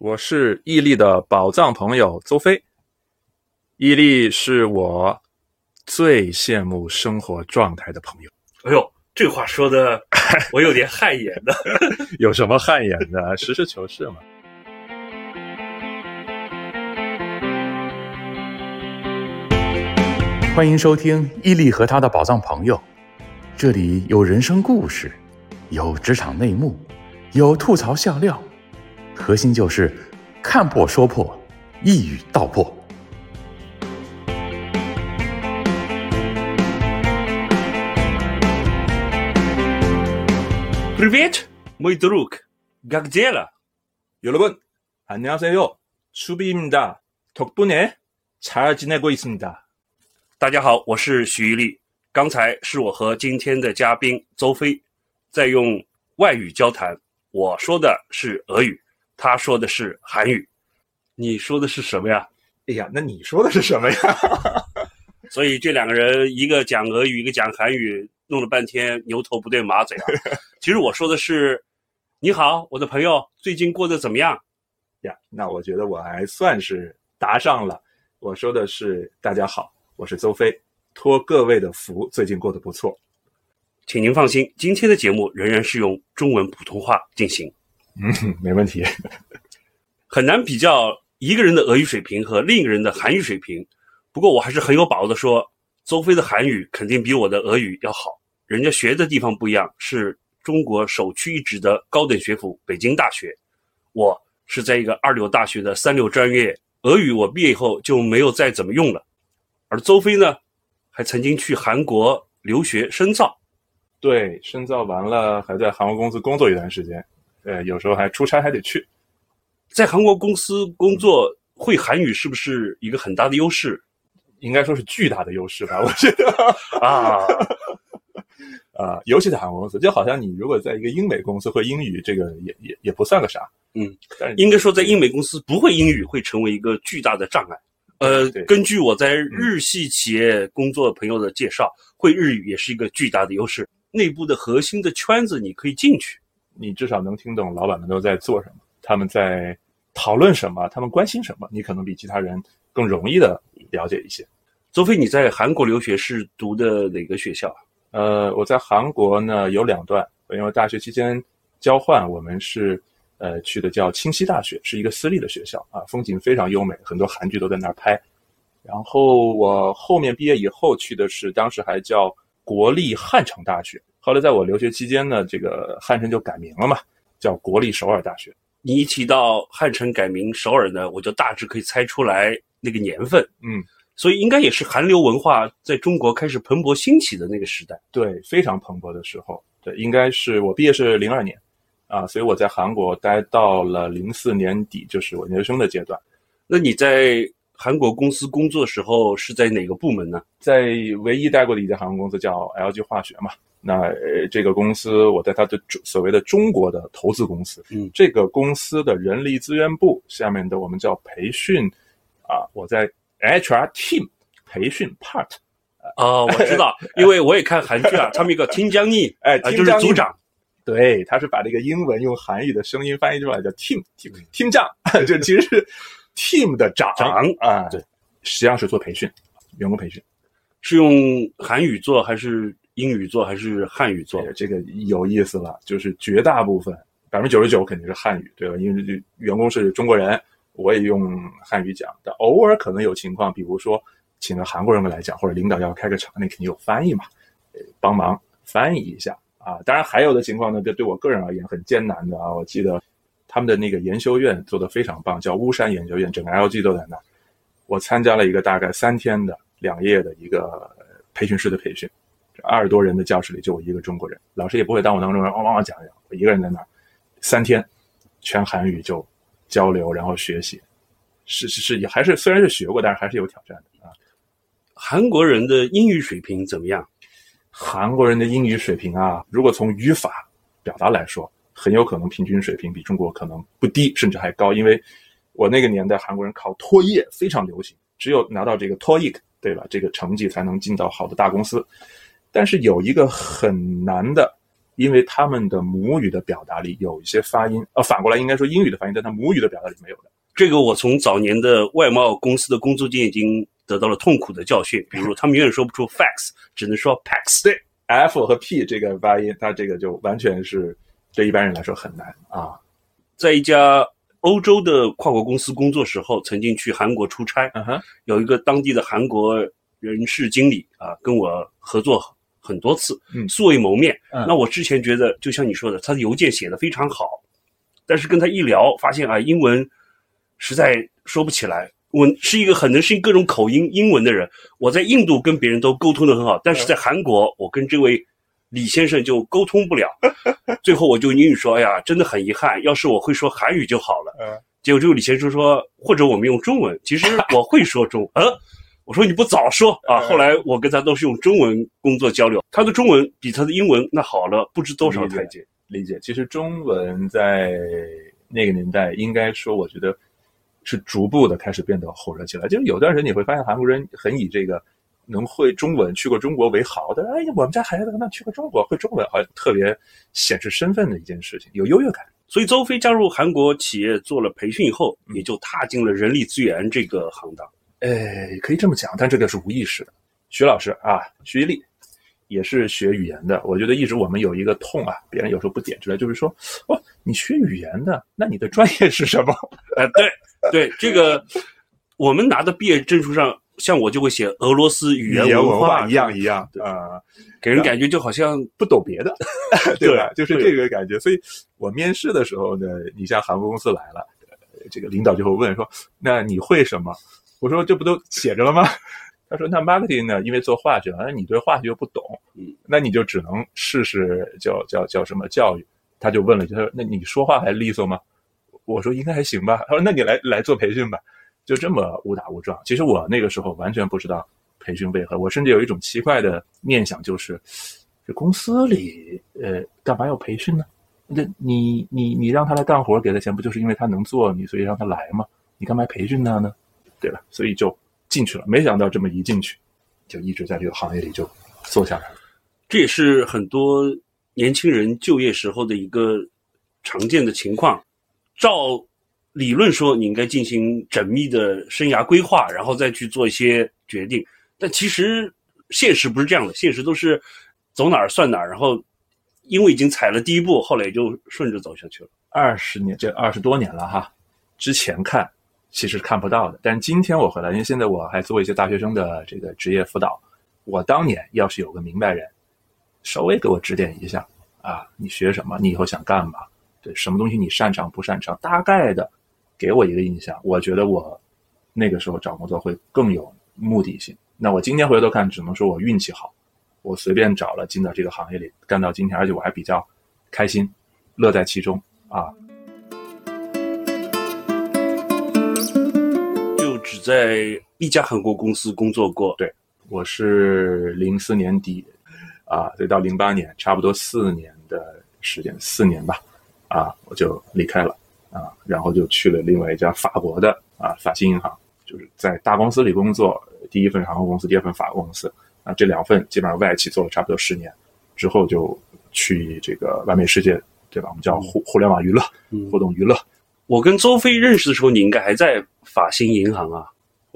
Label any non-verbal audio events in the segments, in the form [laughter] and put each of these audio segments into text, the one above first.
我是伊利的宝藏朋友邹飞。伊利是我最羡慕生活状态的朋友。哎呦，这话说的 [laughs] 我有点汗颜的。[laughs] 有什么汗颜的？实事求是嘛。欢迎收听伊利和他的宝藏朋友，这里有人生故事，有职场内幕，有吐槽笑料，核心就是看破说破，一语道破。 Привет, мой друг. Как дела? 여러분 안녕하세요. 추비입니다. 덕분에 잘 지내고 있습니다. 大家好，我是许一力。刚才是我和今天的嘉宾邹飞在用外语交谈，我说的是俄语， 他说的是韩语。你说的是什么呀？哎呀，那你说的是什么呀？[laughs] 所以这两个人，一个讲俄语，一个讲韩语，弄了半天牛头不对马嘴啊。[laughs] 其实我说的是：“你好，我的朋友，最近过得怎么样呀，那我觉得我还算是答上了。我说的是大家好，我是邹飞，托各位的福，最近过得不错。？”请您放心，今天的节目仍然是用中文普通话进行，嗯，[laughs] 没问题。很难比较一个人的俄语水平和另一个人的韩语水平。不过我还是很有把握的说，邹飞的韩语肯定比我的俄语要好。人家学的地方不一样，是中国首屈一指的高等学府北京大学，我是在一个二流大学的三流专业。俄语我毕业以后就没有再怎么用了，而邹飞呢，还曾经去韩国留学深造。对，深造完了，还在韩国公司工作一段时间，呃，有时候还出差还得去。在韩国公司工作，会韩语是不是一个很大的优势应该说是巨大的优势吧，我觉得啊？啊，尤其在韩国公司，就好像你如果在一个英美公司会英语，这个也也也不算个啥。嗯，但应该说，在英美公司不会英语会成为一个巨大的障碍。呃，根据我在日系企业工作朋友的介绍，会日语也是一个巨大的优势。内部的核心的圈子你可以进去。你至少能听懂老板们都在做什么，他们在讨论什么，他们关心什么，你可能比其他人更容易的了解一些。邹飞，你在韩国留学是读的哪个学校啊？呃，我在韩国呢有两段，因为大学期间交换，我们是呃去的叫清溪大学，是一个私立的学校啊，风景非常优美，很多韩剧都在那儿拍。然后我后面毕业以后去的是当时还叫国立汉城大学，后来在我留学期间呢，这个汉城就改名了嘛，叫国立首尔大学。你一提到汉城改名首尔呢，我就大致可以猜出来那个年份。嗯，所以应该也是韩流文化在中国开始蓬勃兴起的那个时代。对，非常蓬勃的时候，对，应该是我毕业是零二年，啊，所以我在韩国待到了零四年底，就是我研究生的阶段。那你在韩国公司工作的时候是在哪个部门呢？在唯一待过的一家航空公司叫 LG 化学嘛，那、呃、这个公司我在它的所谓的中国的投资公司，嗯这个公司的人力资源部下面的我们叫培训，啊，我在 HR team 培训 part，哦，我知道，[laughs] 因为我也看韩剧啊，他们一个听江毅，哎啊，就是组长。对，他是把这个英文用韩语的声音翻译出来叫 team team team 长，[laughs] 这其实是 team 的长长啊，对，实际上是做培训，员工培训。是用韩语做还是英语做还是汉语做？这个有意思了，就是绝大部分百分之九十九肯定是汉语，对吧？因为这员工是中国人，我也用汉语讲，但偶尔可能有情况，比如说请个韩国人过来讲，或者领导要开个场，那肯定有翻译嘛，帮忙翻译一下啊。当然还有的情况呢，这对我个人而言很艰难的啊。我记得他们的那个研修院做得非常棒，叫巫山研究院，整个 LG 都在那。我参加了一个大概三天的两夜的一个培训师的培训。二十多人的教室里就我一个中国人，老师也不会当我当中人，汪汪讲讲，我一个人在那儿，三天，全韩语就交流，然后学习，是是是，也还是虽然是学过，但是还是有挑战的啊。韩国人的英语水平怎么样？韩国人的英语水平啊，如果从语法表达来说，很有可能平均水平比中国可能不低，甚至还高。因为我那个年代韩国人考托业非常流行，只有拿到这个托业对吧？这个成绩才能进到好的大公司。但是有一个很难的，因为他们的母语的表达里有一些发音，呃，反过来应该说英语的发音，在他母语的表达里没有的。这个我从早年的外贸公司的工作经验已经得到了痛苦的教训。比如，他们永远说不出 fax，只能说 pax。对，f 和 p 这个发音，它这个就完全是对一般人来说很难啊。在一家欧洲的跨国公司工作时候，曾经去韩国出差，嗯哼，有一个当地的韩国人事经理啊，跟我合作很多次，嗯素未谋面。嗯那我之前觉得，就像你说的，他的邮件写的非常好，但是跟他一聊，发现啊，英文实在说不起来。我是一个很能适应各种口音英文的人，我在印度跟别人都沟通的很好，但是在韩国，我跟这位李先生就沟通不了。[laughs] 最后我就英语说：“哎呀，真的很遗憾，要是我会说韩语就好了。”嗯结果这位李先生说：“或者我们用中文。”其实我会说中文。呃，我说你不早说啊！嗯后来我跟他都是用中文工作交流，他的中文比他的英文那好了不知多少台阶。理解。其实中文在那个年代，应该说，我觉得是逐步的开始变得火热起来。就是有段时间你会发现，韩国人很以这个能会中文、去过中国为豪的。哎呀，我们家孩子那去过中国，会中文，好像特别显示身份的一件事情，有优越感。所以邹飞加入韩国企业做了培训以后，嗯也就踏进了人力资源这个行当。呃，可以这么讲，但这个是无意识的。徐老师啊，徐一力也是学语言的。我觉得一直我们有一个痛啊，别人有时候不点出来，就是说，哦，你学语言的，那你的专业是什么？哎、[laughs] 对对，这个我们拿的毕业证书上，像我就会写俄罗斯语言文化一样一样对啊、给人感觉就好像不懂别的，[laughs] 对吧？就是这个感觉。所以我面试的时候呢，你像航空公司来了，呃这个领导就会问说：“那你会什么？”我说：“这不都写着了吗？” [laughs] 他说：“那 marketing 呢？因为做化学，那你对化学又不懂，嗯，那你就只能试试叫叫叫什么教育。”他就问了一句：“他说那你说话还利索吗？”我说：“应该还行吧。”他说：“那你来来做培训吧。”就这么误打误撞。其实我那个时候完全不知道培训为何，我甚至有一种奇怪的念想，就是这公司里呃干嘛要培训呢？那你你你让他来干活，给他钱不就是因为他能做，你所以让他来吗？你干嘛培训他呢？对吧？所以就进去了。没想到这么一进去，就一直在这个行业里就做下来了。这也是很多年轻人就业时候的一个常见的情况。照理论说，你应该进行缜密的生涯规划，然后再去做一些决定。但其实现实不是这样的，现实都是走哪儿算哪儿，然后因为已经踩了第一步，后来也就顺着走下去了。二十年，这二十多年了哈。之前看其实看不到的，但是今天我回来，因为现在我还做一些大学生的这个职业辅导。我当年要是有个明白人，稍微给我指点一下啊，你学什么？你以后想干嘛？对，什么东西你擅长不擅长？大概的给我一个印象，我觉得我那个时候找工作会更有目的性。那我今天回头看，只能说我运气好，我随便找了进到这个行业里，干到今天，而且我还比较开心，乐在其中啊。在一家韩国公司工作过。对我是零四年底啊，对，到零八年，差不多四年的时间，四年吧，啊，我就离开了啊，然后就去了另外一家法国的啊法信银行，就是在大公司里工作，第一份航空公司，第二份法国公司啊，这两份基本上外企做了差不多十年，之后就去这个完美世界，对吧？我们叫互互联网娱乐、嗯互动娱乐，我跟周飞认识的时候，你应该还在法兴银行啊。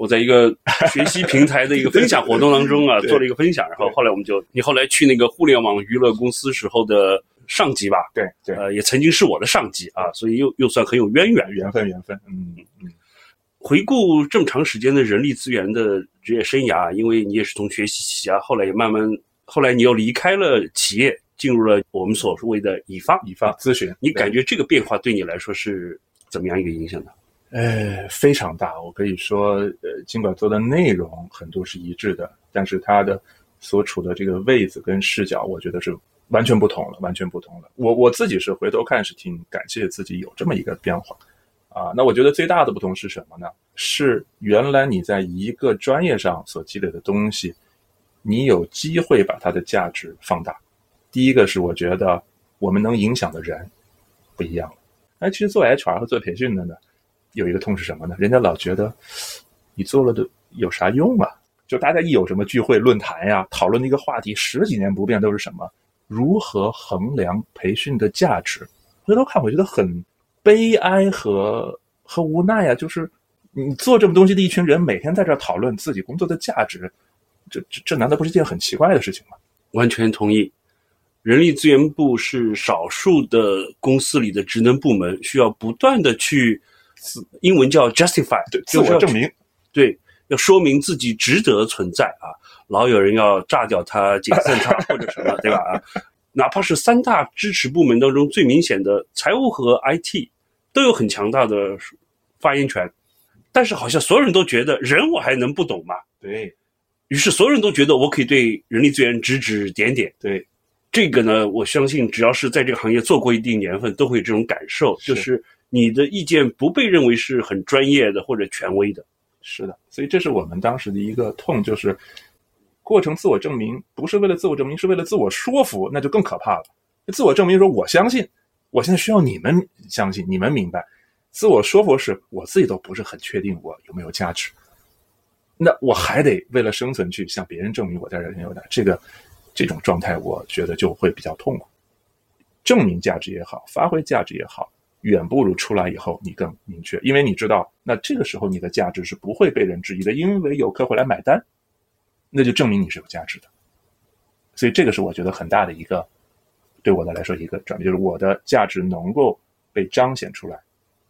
我在一个学习平台的一个分享活动当中啊，[laughs] 做了一个分享，然后后来我们就，你后来去那个互联网娱乐公司时候的上级吧，对对，呃，也曾经是我的上级啊，所以又又算很有渊源。缘分缘分，嗯嗯。回顾这么长时间的人力资源的职业生涯，因为你也是从学习起啊，后来也慢慢，后来你又离开了企业，进入了我们所谓的乙方。乙方咨询，你感觉这个变化对你来说是怎么样一个影响呢？呃，非常大。我可以说，呃，尽管做的内容很多是一致的，但是它的所处的这个位置跟视角，我觉得是完全不同了，完全不同了。我我自己是回头看是挺感谢自己有这么一个变化啊。那我觉得最大的不同是什么呢？是原来你在一个专业上所积累的东西，你有机会把它的价值放大。第一个是我觉得我们能影响的人不一样了。哎，其实做 HR 和做培训的呢。有一个痛是什么呢？人家老觉得你做了的有啥用啊？就大家一有什么聚会、论坛呀，讨论的一个话题，十几年不变都是什么如何衡量培训的价值？回头看，我觉得很悲哀和和无奈啊！就是你做这么东西的一群人，每天在这讨论自己工作的价值，这这这难道不是件很奇怪的事情吗？完全同意。人力资源部是少数的公司里的职能部门，需要不断的去，英文叫 justify，对，自我证明，对，要说明自己值得存在啊！老有人要炸掉他、解散 [laughs] 他或者什么，对吧？啊，哪怕是三大支持部门当中最明显的财务和 IT，都有很强大的发言权，但是好像所有人都觉得人我还能不懂吗？对于是，所有人都觉得我可以对人力资源指指点点，对。这个呢，我相信只要是在这个行业做过一定年份，都会有这种感受，就是你的意见不被认为是很专业的或者权威的。是的，所以这是我们当时的一个痛，就是过程自我证明不是为了自我证明，是为了自我说服，那就更可怕了。自我证明说我相信，我现在需要你们相信，你们明白。自我说服是我自己都不是很确定我有没有价值，那我还得为了生存去向别人证明我在这很有的这个。这种状态，我觉得就会比较痛苦。证明价值也好，发挥价值也好，远不如出来以后你更明确，因为你知道，那这个时候你的价值是不会被人质疑的，因为有客户来买单，那就证明你是有价值的。所以这个是我觉得很大的一个，对我的来说一个转变，就是我的价值能够被彰显出来，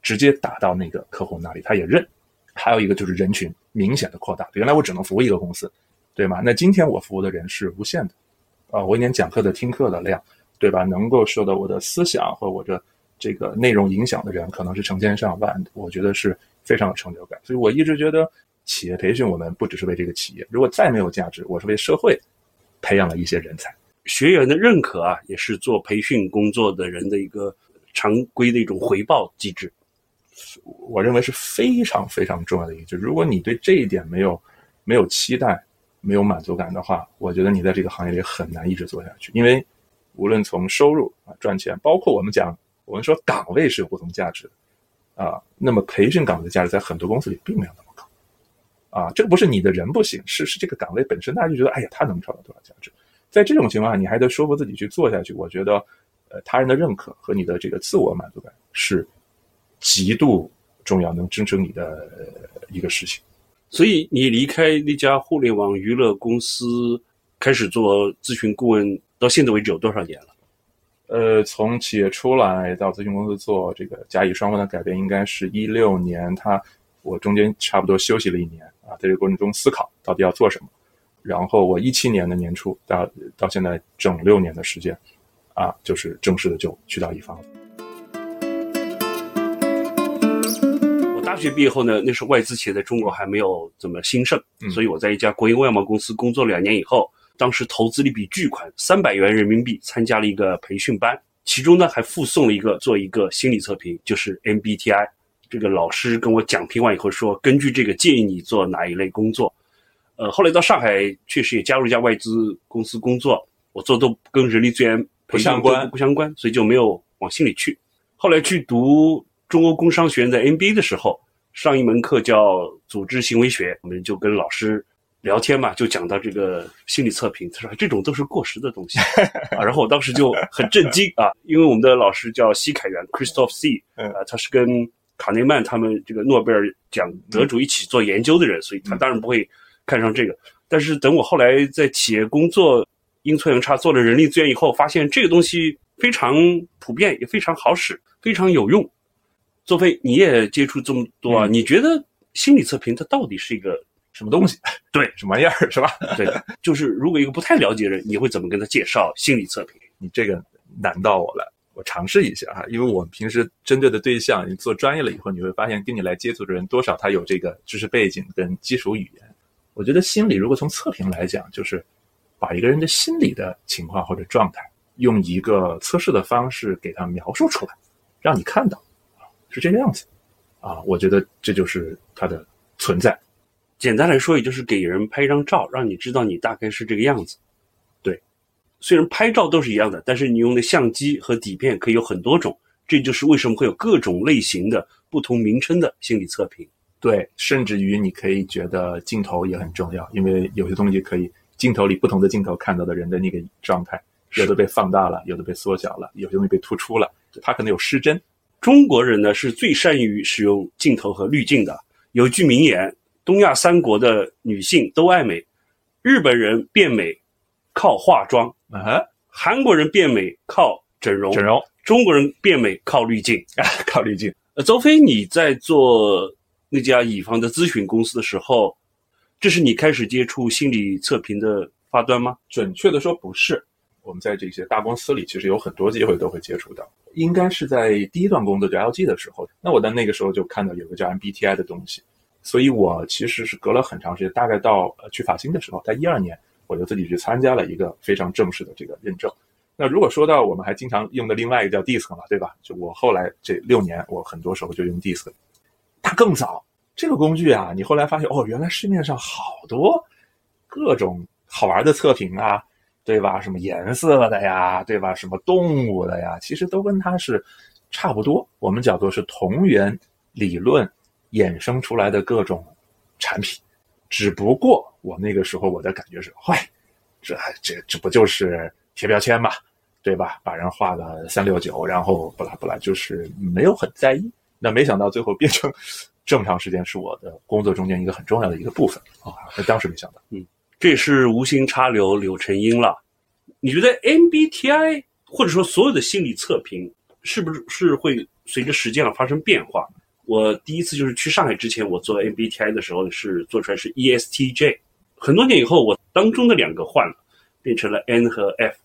直接打到那个客户那里，他也认。还有一个就是人群明显的扩大，原来我只能服务一个公司，对吗？那今天我服务的人是无限的。啊，我一年讲课的、听课的量，对吧？能够受到我的思想和我的这个内容影响的人，可能是成千上万。我觉得是非常有成就感。所以我一直觉得，企业培训我们不只是为这个企业，如果再没有价值，我是为社会培养了一些人才。学员的认可啊，也是做培训工作的人的一个常规的一种回报机制。我认为是非常非常重要的一个。如果你对这一点没有没有期待，没有满足感的话，我觉得你在这个行业里很难一直做下去。因为无论从收入啊、赚钱，包括我们讲，我们说岗位是有不同价值的啊。那么培训岗位的价值在很多公司里并没有那么高啊。这个不是你的人不行，是是这个岗位本身，大家就觉得哎呀，他能创造多少价值？在这种情况下，你还得说服自己去做下去。我觉得，呃，他人的认可和你的这个自我满足感是极度重要，能支撑你的一个事情。所以你离开那家互联网娱乐公司，开始做咨询顾问，到现在为止有多少年了？呃，从企业出来到咨询公司做这个甲乙双方的改变，应该是一六年。他我中间差不多休息了一年啊，在这个过程中思考到底要做什么。然后我一七年的年初到到现在整六年的时间，啊，就是正式的就去到乙方了。大学毕业后呢，那时候外资企业在中国还没有怎么兴盛，所以我在一家国营外贸公司工作两年以后，当时投资了一笔巨款，三百元人民币参加了一个培训班，其中呢还附送了一个做一个心理测评，就是 MBTI。这个老师跟我讲评完以后说，根据这个建议你做哪一类工作。呃，后来到上海确实也加入一家外资公司工作，我做都跟人力资源不相关，不相关，所以就没有往心里去。后来去读。中欧工商学院在 MBA 的时候上一门课叫组织行为学，我们就跟老师聊天嘛，就讲到这个心理测评，他说这种都是过时的东西啊。然后我当时就很震惊啊，因为我们的老师叫西凯元 Christoph C，啊，他是跟卡内曼他们这个诺贝尔奖得主一起做研究的人，所以他当然不会看上这个。但是等我后来在企业工作阴错阳差做了人力资源以后，发现这个东西非常普遍，也非常好使，非常有用。作飞，你也接触这么多啊？你觉得心理测评它到底是一个什么东西？[laughs] 对，什么玩意儿是吧？对，[laughs] 就是如果一个不太了解的人，你会怎么跟他介绍心理测评？你这个难到我了，我尝试一下哈。因为我们平时针对的对象，你做专业了以后，你会发现跟你来接触的人多少他有这个知识背景跟基础语言。我觉得心理如果从测评来讲，就是把一个人的心理的情况或者状态，用一个测试的方式给他描述出来，让你看到。是这个样子，啊，我觉得这就是它的存在。简单来说，也就是给人拍一张照，让你知道你大概是这个样子。对，虽然拍照都是一样的，但是你用的相机和底片可以有很多种。这就是为什么会有各种类型的不同名称的心理测评。对，甚至于你可以觉得镜头也很重要，因为有些东西可以镜头里不同的镜头看到的人的那个状态有的被放大了，有的被缩小了，有些东西被突出了，它可能有失真。中国人呢是最善于使用镜头和滤镜的。有句名言：“东亚三国的女性都爱美，日本人变美靠化妆，啊，韩国人变美靠整容，整容中国人变美靠滤镜。”啊，靠滤镜。呃，周飞，你在做那家乙方的咨询公司的时候，这是你开始接触心理测评的发端吗？准确的说不是，我们在这些大公司里其实有很多机会都会接触到。应该是在第一段工作就 LG 的时候，那我在那个时候就看到有个叫 MBTI 的东西，所以我其实是隔了很长时间，大概到呃去法新的时候，在一二年，我就自己去参加了一个非常正式的这个认证。那如果说到我们还经常用的另外一个叫 DISC 嘛，对吧？就我后来这六年，我很多时候就用 DISC，它更早。这个工具啊，你后来发现哦，原来市面上好多各种好玩的测评啊，对吧？什么颜色的呀，对吧？什么动物的呀，其实都跟它是差不多。我们叫做是同源理论衍生出来的各种产品，只不过我那个时候我的感觉是，嗨，这这这不就是贴标签嘛，对吧？把人画个三六九，然后不拉不拉，就是没有很在意。那没想到最后变成这么长时间是我的工作中间一个很重要的一个部分啊！那当时没想到。嗯这是无心插柳柳成荫了。你觉得 MBTI 或者说所有的心理测评是不是是会随着时间而发生变化？我第一次就是去上海之前，我做 MBTI 的时候是做出来是 ESTJ，很多年以后我当中的两个换了，变成了 N 和 F。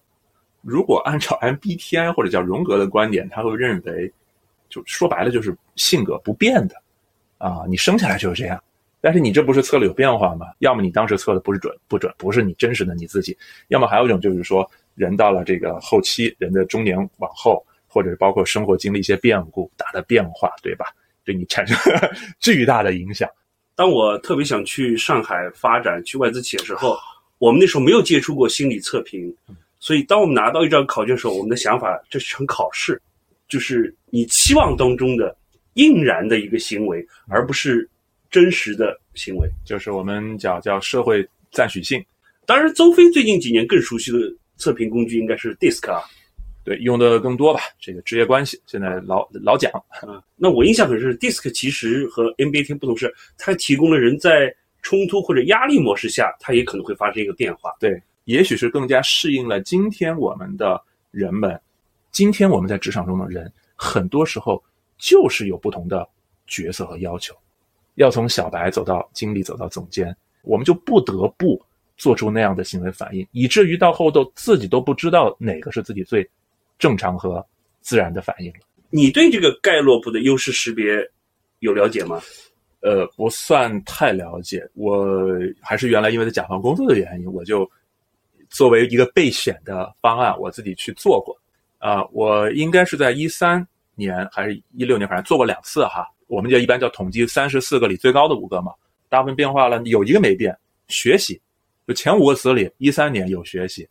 如果按照 MBTI 或者叫荣格的观点，他会认为，就说白了就是性格不变的啊，你生下来就是这样。但是你这不是测了有变化吗？要么你当时测的不是准不准，不是你真实的你自己；要么还有一种就是说，人到了这个后期，人的中年往后，或者是包括生活经历一些变故、大的变化，对吧？对你产生 [laughs] 巨大的影响。当我特别想去上海发展、去外资企业的时候，我们那时候没有接触过心理测评，所以当我们拿到一张考卷的时候，我们的想法这是场考试，就是你期望当中的应然的一个行为，而不是真实的行为。就是我们讲叫社会赞许性，当然，周飞最近几年更熟悉的测评工具应该是 DISC 啊。对，用的更多吧。这个职业关系现在老老讲，啊，那我印象很深，DISC 其实和 NBA 天不同是，它提供了人在冲突或者压力模式下，它也可能会发生一个变化。对，也许是更加适应了今天我们的人们，今天我们在职场中的人，很多时候就是有不同的角色和要求，要从小白走到经理，走到总监，我们就不得不做出那样的行为反应，以至于到后头自己都不知道哪个是自己最正常和自然的反应了。你对这个盖洛普的优势识别有了解吗？呃，不算太了解，我还是原来因为在甲方工作的原因，我就作为一个备选的方案，我自己去做过。啊、我应该是在一三年还是一六年，反正做过两次哈。我们就一般叫统计三十四个里最高的五个嘛，大部分变化了，有一个没变，学习。就前五个词里，一三年有学习，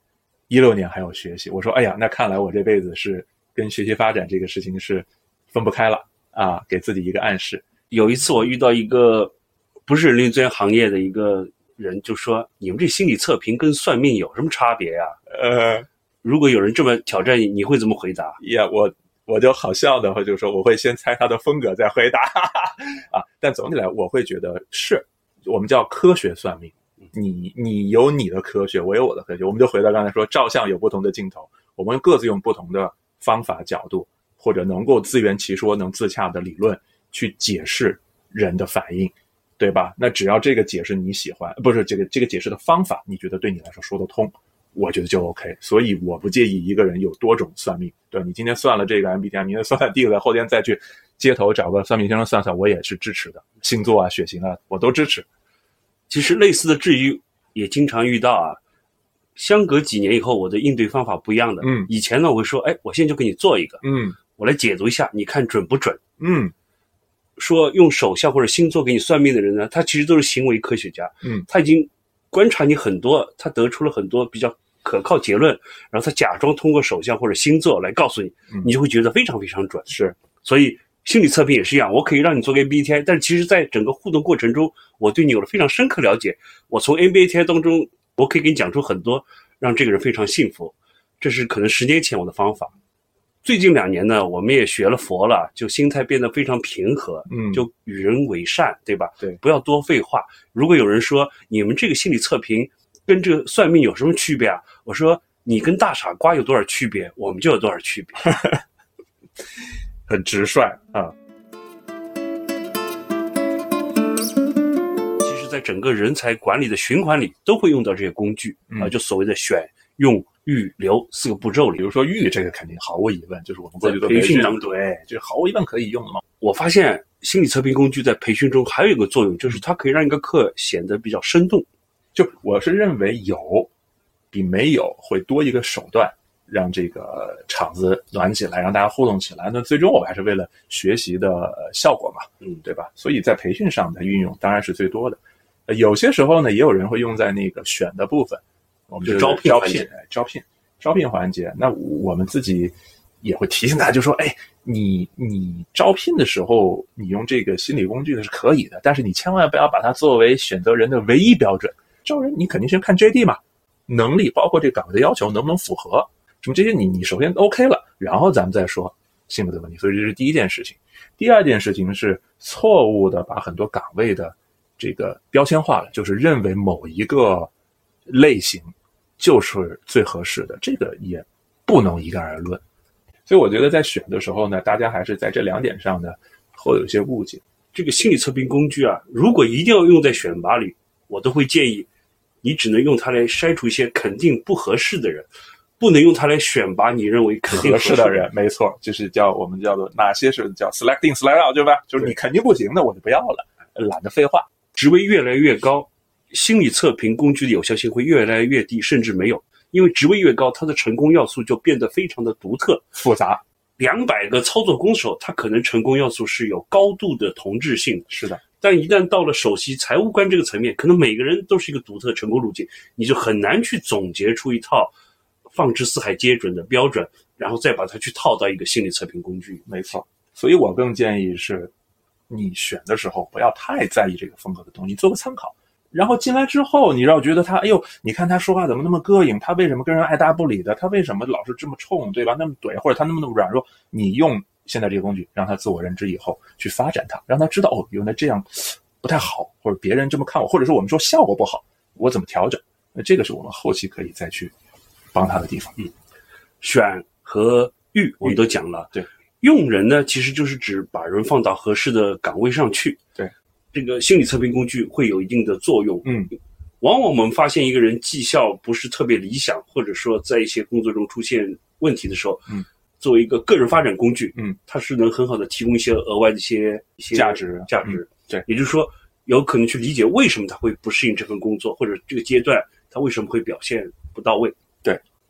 一六年还有学习。我说，哎呀，那看来我这辈子是跟学习发展这个事情是分不开了啊，给自己一个暗示。有一次我遇到一个不是人力资源行业的一个人，就说：“你们这心理测评跟算命有什么差别呀、呃，如果有人这么挑战你，你会怎么回答？呀，我我就好笑的，或者说我会先猜他的风格再回答 [laughs] 啊。但总体来，我会觉得是我们叫科学算命。你你有你的科学，我有我的科学。我们就回到刚才说，照相有不同的镜头，我们各自用不同的方法角度，或者能够自圆其说、能自洽的理论去解释人的反应，对吧？那只要这个解释你喜欢，不是这个这个解释的方法，你觉得对你来说说得通，我觉得就 OK。所以我不介意一个人有多种算命，对你今天算了这个 MBTI，明天算了 D 了，后天再去街头找个算命先生算算，我也是支持的。星座啊、血型啊，我都支持。其实类似的质疑也经常遇到啊。相隔几年以后，我的应对方法不一样的。嗯以前呢，我会说：“哎，我现在就给你做一个，嗯我来解读一下，你看准不准。”嗯说用手相或者星座给你算命的人呢，他其实都是行为科学家，嗯，他已经观察你很多，他得出了很多比较可靠结论，然后他假装通过手相或者星座来告诉你，嗯你就会觉得非常非常准。是所以心理测评也是一样，我可以让你做个 MBTI，但是其实在整个互动过程中，我对你有了非常深刻了解，我从 MBTI 当中，我可以给你讲出很多让这个人非常幸福。这是可能十年前我的方法。最近两年呢，我们也学了佛了，就心态变得非常平和，嗯就与人为善，对吧？对不要多废话。如果有人说你们这个心理测评跟这个算命有什么区别啊？我说你跟大傻瓜有多少区别，我们就有多少区别。[laughs] 很直率啊。其实，在整个人才管理的循环里，都会用到这些工具啊、嗯就所谓的选、用、预、留四个步骤里比。如说预这个肯定毫无疑问，就是我们做在培训训当中对，就是毫无疑问可以用的嘛。我发现心理测评工具在培训中还有一个作用，就是它可以让一个课显得比较生动。就我是认为有比没有会多一个手段，让这个场子暖起来，让大家互动起来。那最终我们还是为了学习的呃效果嘛，嗯对吧？所以在培训上的运用当然是最多的。呃有些时候呢，也有人会用在那个选的部分，我们就就是招招聘环节聘，哎，招聘，招聘环节。那我们自己也会提醒大家，就说，哎，你你招聘的时候，你用这个心理工具呢是可以的，但是你千万不要把它作为选择人的唯一标准。招人你肯定先看 JD 嘛，能力包括这岗位的要求能不能符合，什么这些你你首先 OK 了，然后咱们再说性格的问题。所以这是第一件事情。第二件事情是错误的把很多岗位的这个标签化了，就是认为某一个类型就是最合适的，这个也不能一概而论。所以我觉得在选的时候呢，大家还是在这两点上呢会有一些误解。这个心理测评工具啊，如果一定要用在选拔里，我都会建议你只能用它来筛除一些肯定不合适的人，不能用它来选拔你认为肯定合适适的人，没错，就是叫我们叫做哪些是叫 selecting select out，对吧？就是你肯定不行的，我就不要了，懒得废话。职位越来越高，心理测评工具的有效性会越来越低，甚至没有。因为职位越高，它的成功要素就变得非常的独特。复杂，两百个操作工手，它可能成功要素是有高度的同质性的。是的，但一旦到了首席财务官这个层面，可能每个人都是一个独特成功路径，你就很难去总结出一套放之四海皆准的标准，然后再把它去套到一个心理测评工具。没错。所以我更建议是，你选的时候不要太在意这个风格的东西，做个参考。然后进来之后，你要觉得他，哎呦，你看他说话怎么那么膈应？他为什么跟人爱答不理的？他为什么老是这么冲，对吧？那么怼，或者他那么那么软弱？你用现在这个工具，让他自我认知以后去发展他，让他知道哦，原来这样不太好，或者别人这么看我，或者说我们说效果不好，我怎么调整？那这个是我们后期可以再去帮他的地方。嗯，选和育我们都讲了，对，用人呢其实就是指把人放到合适的岗位上去。对，这个心理测评工具会有一定的作用。嗯，往往我们发现一个人绩效不是特别理想，或者说在一些工作中出现问题的时候，嗯，作为一个个人发展工具，嗯，它是能很好的提供一些额外的一些一些价值。价值。嗯。对，也就是说，有可能去理解为什么他会不适应这份工作，或者这个阶段他为什么会表现不到位。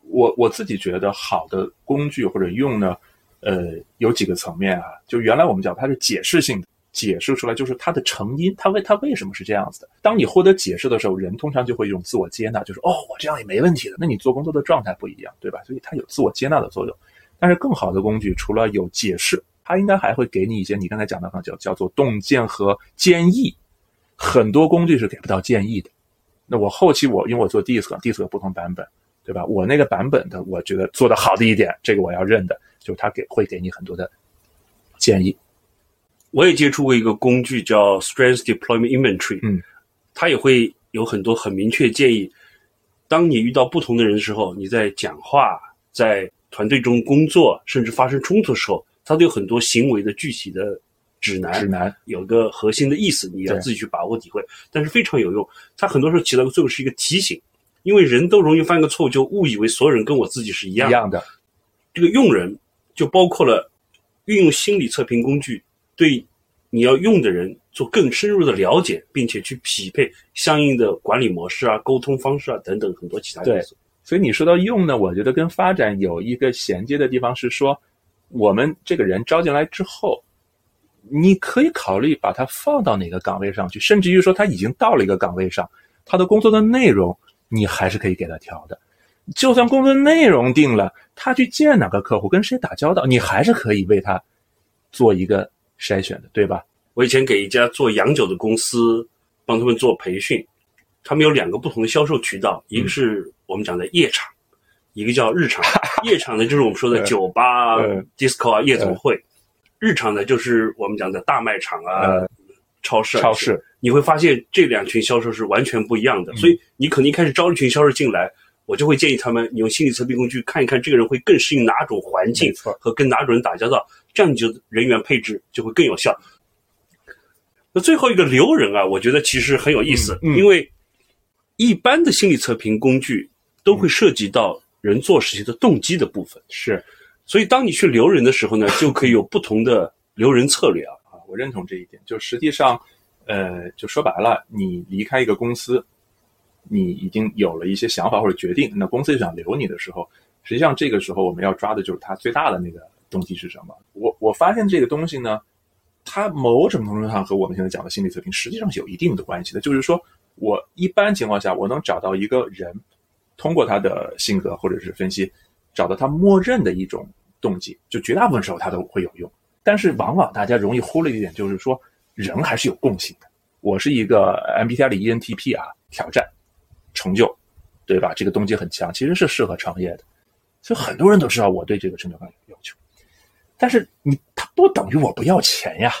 我我自己觉得好的工具或者用呢，呃，有几个层面啊。就原来我们讲它是解释性的，解释出来就是它的成因，它为它为什么是这样子的。当你获得解释的时候，人通常就会有一种自我接纳，就是哦，我这样也没问题的。那你做工作的状态不一样，对吧？所以它有自我接纳的作用。但是更好的工具，除了有解释，它应该还会给你一些你刚才讲的叫叫做洞见和建议。很多工具是给不到建议的。那我后期我因为我做 DISC，DISC 不同版本。对吧？我那个版本的，我觉得做的好的一点，这个我要认的，就是他给会给你很多的建议。我也接触过一个工具叫 Strength Deployment Inventory，嗯，它也会有很多很明确建议。当你遇到不同的人的时候，你在讲话、在团队中工作，甚至发生冲突的时候，它都有很多行为的具体的指南，指南有个核心的意思，你要自己去把握体会，但是非常有用。它很多时候起到的作用是一个提醒，因为人都容易犯个错误，就误以为所有人跟我自己是一一样一。样的，这个用人就包括了运用心理测评工具，对你要用的人做更深入的了解，并且去匹配相应的管理模式啊、沟通方式啊等等很多其他因素。所以你说到用呢，我觉得跟发展有一个衔接的地方是说，我们这个人招进来之后，你可以考虑把他放到哪个岗位上去，甚至于说他已经到了一个岗位上，他的工作的内容你还是可以给他调的。就算工作内容定了，他去见哪个客户，跟谁打交道，你还是可以为他做一个筛选的，对吧？我以前给一家做洋酒的公司帮他们做培训，他们有两个不同的销售渠道，一个是我们讲的夜场，一个叫日场，[laughs] 夜场呢就是我们说的酒吧、嗯 disco 啊、夜总会，日场呢就是我们讲的大卖场啊、呃超市啊。超市，你会发现这两群销售是完全不一样的，嗯所以你可能一开始招一群销售进来，我就会建议他们你用心理测评工具看一看这个人会更适应哪种环境和跟哪种人打交道，这样你就人员配置就会更有效。那最后一个留人啊，我觉得其实很有意思，嗯嗯因为一般的心理测评工具都会涉及到人做事情的动机的部分，是所以当你去留人的时候呢，就可以有不同的留人策略啊。啊，我认同这一点。就实际上，呃，就说白了，你离开一个公司，你已经有了一些想法或者决定，那公司就想留你的时候，实际上这个时候我们要抓的就是它最大的那个动机是什么。我我发现这个东西呢，它某种程度上和我们现在讲的心理测评实际上是有一定的关系的。就是说我一般情况下，我能找到一个人，通过他的性格或者是分析，找到他默认的一种动机，就绝大部分时候他都会有用。但是往往大家容易忽略一点，就是说人还是有共性的。我是一个 MBTI 的 ENTP 啊，挑战、成就，对吧？这个动机很强，其实是适合创业的。所以很多人都知道我对这个成就感有要求，但是你它不等于我不要钱呀。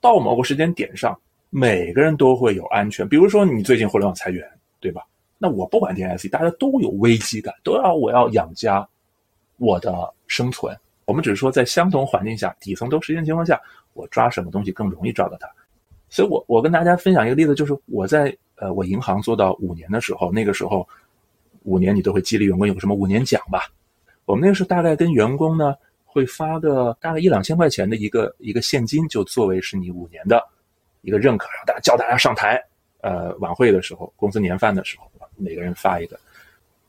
到某个时间点上，每个人都会有安全。比如说你最近互联网裁员，对吧？那我不管 DSE，大家都有危机感，都要我要养家，我的生存。我们只是说在相同环境下，底层都实现情况下，我抓什么东西更容易抓到它。所以我我跟大家分享一个例子，就是我在呃我银行做到五年的时候，那个时候五年你都会激励员工有个什么五年奖吧。我们那个时候大概跟员工呢会发个大概一两千块钱的一个一个现金，就作为是你五年的一个认可，然后大家叫大家上台，呃晚会的时候，公司年饭的时候，每个人发一个。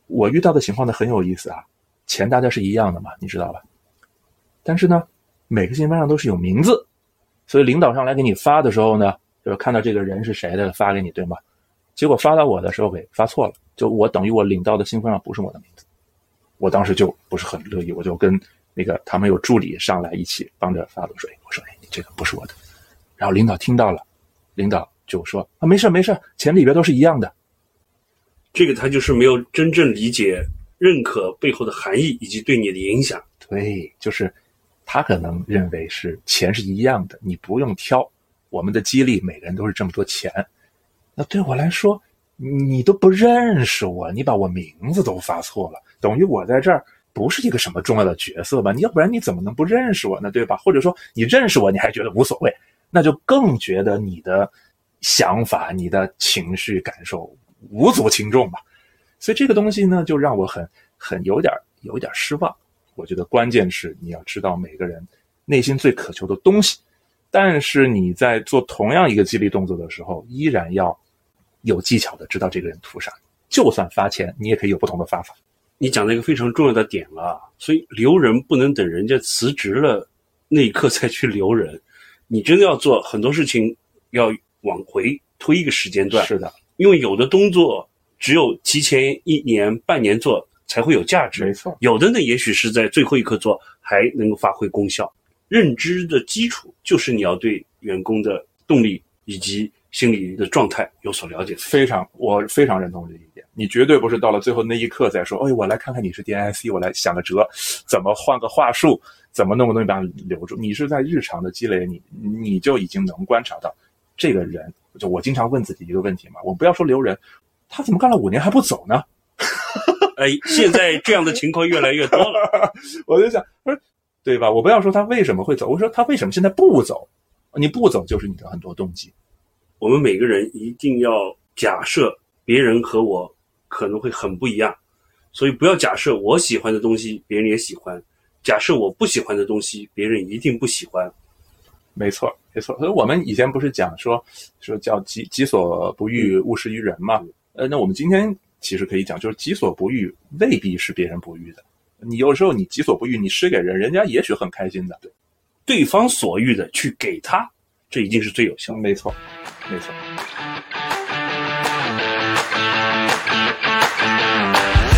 我遇到的情况呢很有意思啊，钱大家是一样的嘛，你知道吧？但是呢，每个信封上都是有名字，所以领导上来给你发的时候呢，就是看到这个人是谁的发给你，对吗？结果发到我的时候给发错了，就我等于我领到的信封上不是我的名字，我当时就不是很乐意，我就跟那个他们有助理上来一起帮着发的说，哎我说哎你这个不是我的，然后领导听到了，领导就说啊没事没事，钱里边都是一样的，这个他就是没有真正理解认可背后的含义以及对你的影响。对，就是他可能认为是钱是一样的，你不用挑。我们的激励每个人都是这么多钱，那对我来说，你都不认识我，你把我名字都发错了，等于我在这儿不是一个什么重要的角色吧？你要不然你怎么能不认识我呢？对吧？[laughs] 或者说你认识我，你还觉得无所谓，那就更觉得你的想法、你的情绪感受无足轻重吧。所以这个东西呢，就让我很很有点有点失望。我觉得关键是你要知道每个人内心最渴求的东西，但是你在做同样一个激励动作的时候，依然要有技巧的知道这个人图啥。就算发钱，你也可以有不同的发法。你讲了一个非常重要的点了，所以留人不能等人家辞职了那一刻再去留人，你真的要做很多事情，要往回推一个时间段，是的，因为有的动作只有提前一年、半年做才会有价值，没错，有的呢，也许是在最后一刻做还能够发挥功效。认知的基础就是你要对员工的动力以及心理的状态有所了解。非常，我非常认同这一点。你绝对不是到了最后那一刻再说，哎，我来看看你是 DIC，我来想个辙，怎么换个话术，怎么弄个东西把你留住。你是在日常的积累，你你就已经能观察到这个人。就我经常问自己一个问题嘛，我不要说留人，他怎么干了五年还不走呢？哎，现在这样的情况越来越多了。[laughs] 我就想，不是对吧？我不要说他为什么会走，我说他为什么现在不走？你不走就是你的很多动机。我们每个人一定要假设别人和我可能会很不一样，所以不要假设我喜欢的东西别人也喜欢，假设我不喜欢的东西别人一定不喜欢。没错，没错。所以我们以前不是讲说说叫己己所不欲，勿施于人嘛？呃，那我们今天其实可以讲，就是己所不欲未必是别人不欲的。你有时候你己所不欲，你施给人，人家也许很开心的。对方所欲的去给他，这一定是最有效的。没错，没错。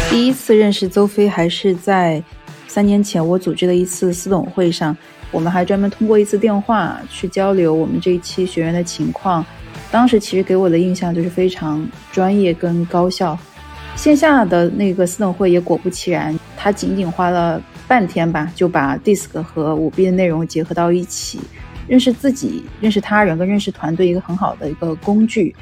第一次认识邹飞还是在三年前我组织的一次私董会上，我们还专门通过一次电话去交流我们这一期学员的情况。当时其实给我的印象就是非常专业跟高效。线下的那个私等会也果不其然，他仅仅花了半天吧，就把 DISC 和舞弊的内容结合到一起，认识自己、认识他人跟认识团队一个很好的一个工具。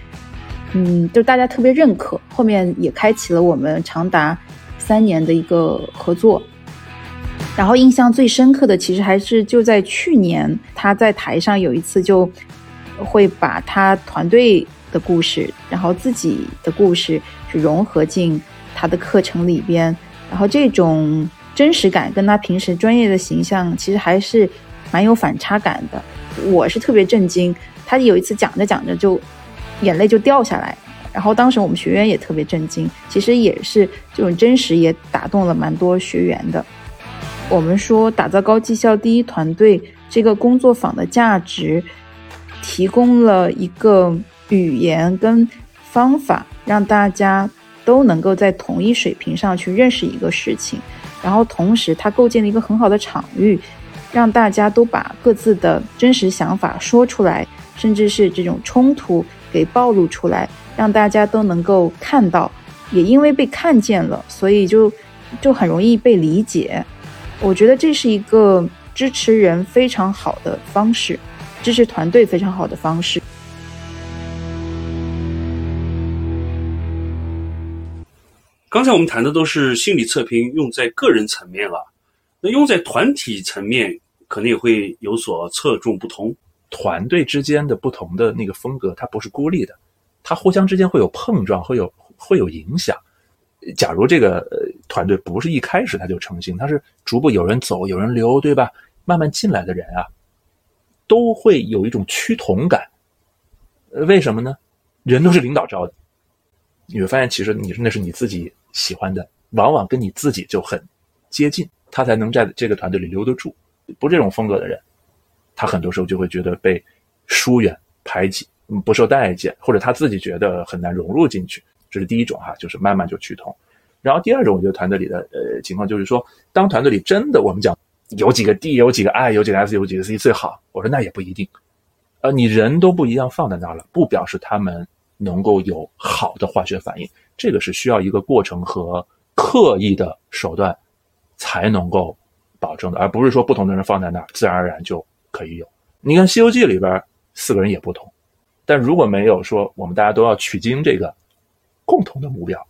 嗯，就大家特别认可，后面也开启了我们长达三年的一个合作。然后印象最深刻的，其实还是就在去年，他在台上有一次就会把他团队的故事，然后自己的故事去融合进他的课程里边，然后这种真实感跟他平时专业的形象其实还是蛮有反差感的。我是特别震惊，他有一次讲着讲着就眼泪就掉下来，然后当时我们学员也特别震惊，其实也是这种真实也打动了蛮多学员的。我们说打造高绩效第一团队这个工作坊的价值，提供了一个语言跟方法，让大家都能够在同一水平上去认识一个事情，然后同时它构建了一个很好的场域，让大家都把各自的真实想法说出来，甚至是这种冲突给暴露出来，让大家都能够看到，也因为被看见了，所以就就很容易被理解。我觉得这是一个支持人非常好的方式，支持团队非常好的方式。刚才我们谈的都是心理测评用在个人层面了，那用在团体层面可能也会有所侧重不同。团队之间的不同的那个风格，它不是孤立的，它互相之间会有碰撞，会有会有影响。假如这个团队不是一开始他就成型，他是逐步有人走有人留，对吧？慢慢进来的人啊，都会有一种趋同感。为什么呢？人都是领导招的，你会发现其实你那是你自己喜欢的，往往跟你自己就很接近，他才能在这个团队里留得住。不这种风格的人，他很多时候就会觉得被疏远、排挤，不受待见，或者他自己觉得很难融入进去。这是第一种哈，就是慢慢就趋同。然后第二种，我觉得团队里的呃情况就是说，当团队里真的我们讲有几个 D，有几个 I，有几个 S，有几个 C 最好。我说那也不一定，呃，你人都不一样放在那儿了，不表示他们能够有好的化学反应。这个是需要一个过程和刻意的手段才能够保证的，而不是说不同的人放在那儿自然而然就可以有。你看《西游记》里边四个人也不同，但如果没有说我们大家都要取经这个。共同的目标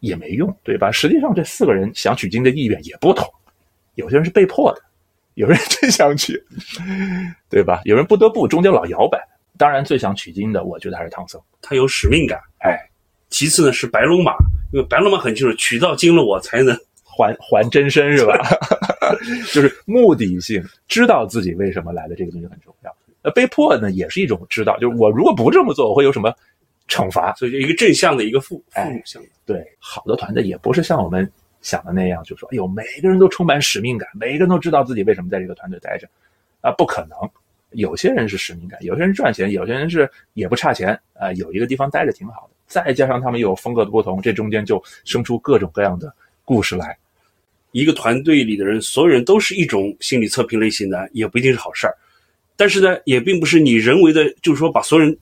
也没用，对吧？实际上，这四个人想取经的意愿也不同，有些人是被迫的，有人 [laughs] 真想取，对吧？有人不得不，中间老摇摆。当然，最想取经的，我觉得还是唐僧，他有使命感。哎，其次呢是白龙马，因为白龙马很清楚，取到经了我才能还还真身，是吧？[laughs] 就是目的性，知道自己为什么来的这个东西很重要。那被迫呢，也是一种知道，就是我如果不这么做，我会有什么？惩罚，所以就一个正向的一个负负向。对，好的团队也不是像我们想的那样，就说，哎呦，每个人都充满使命感，每个人都知道自己为什么在这个团队待着，啊，不可能。有些人是使命感，有些人赚钱，有些人是也不差钱，啊，有一个地方待着挺好的。再加上他们有风格的不同，这中间就生出各种各样的故事来。一个团队里的人，所有人都是一种心理测评类型的，也不一定是好事儿。但是呢，也并不是你人为的，就是说把所有人。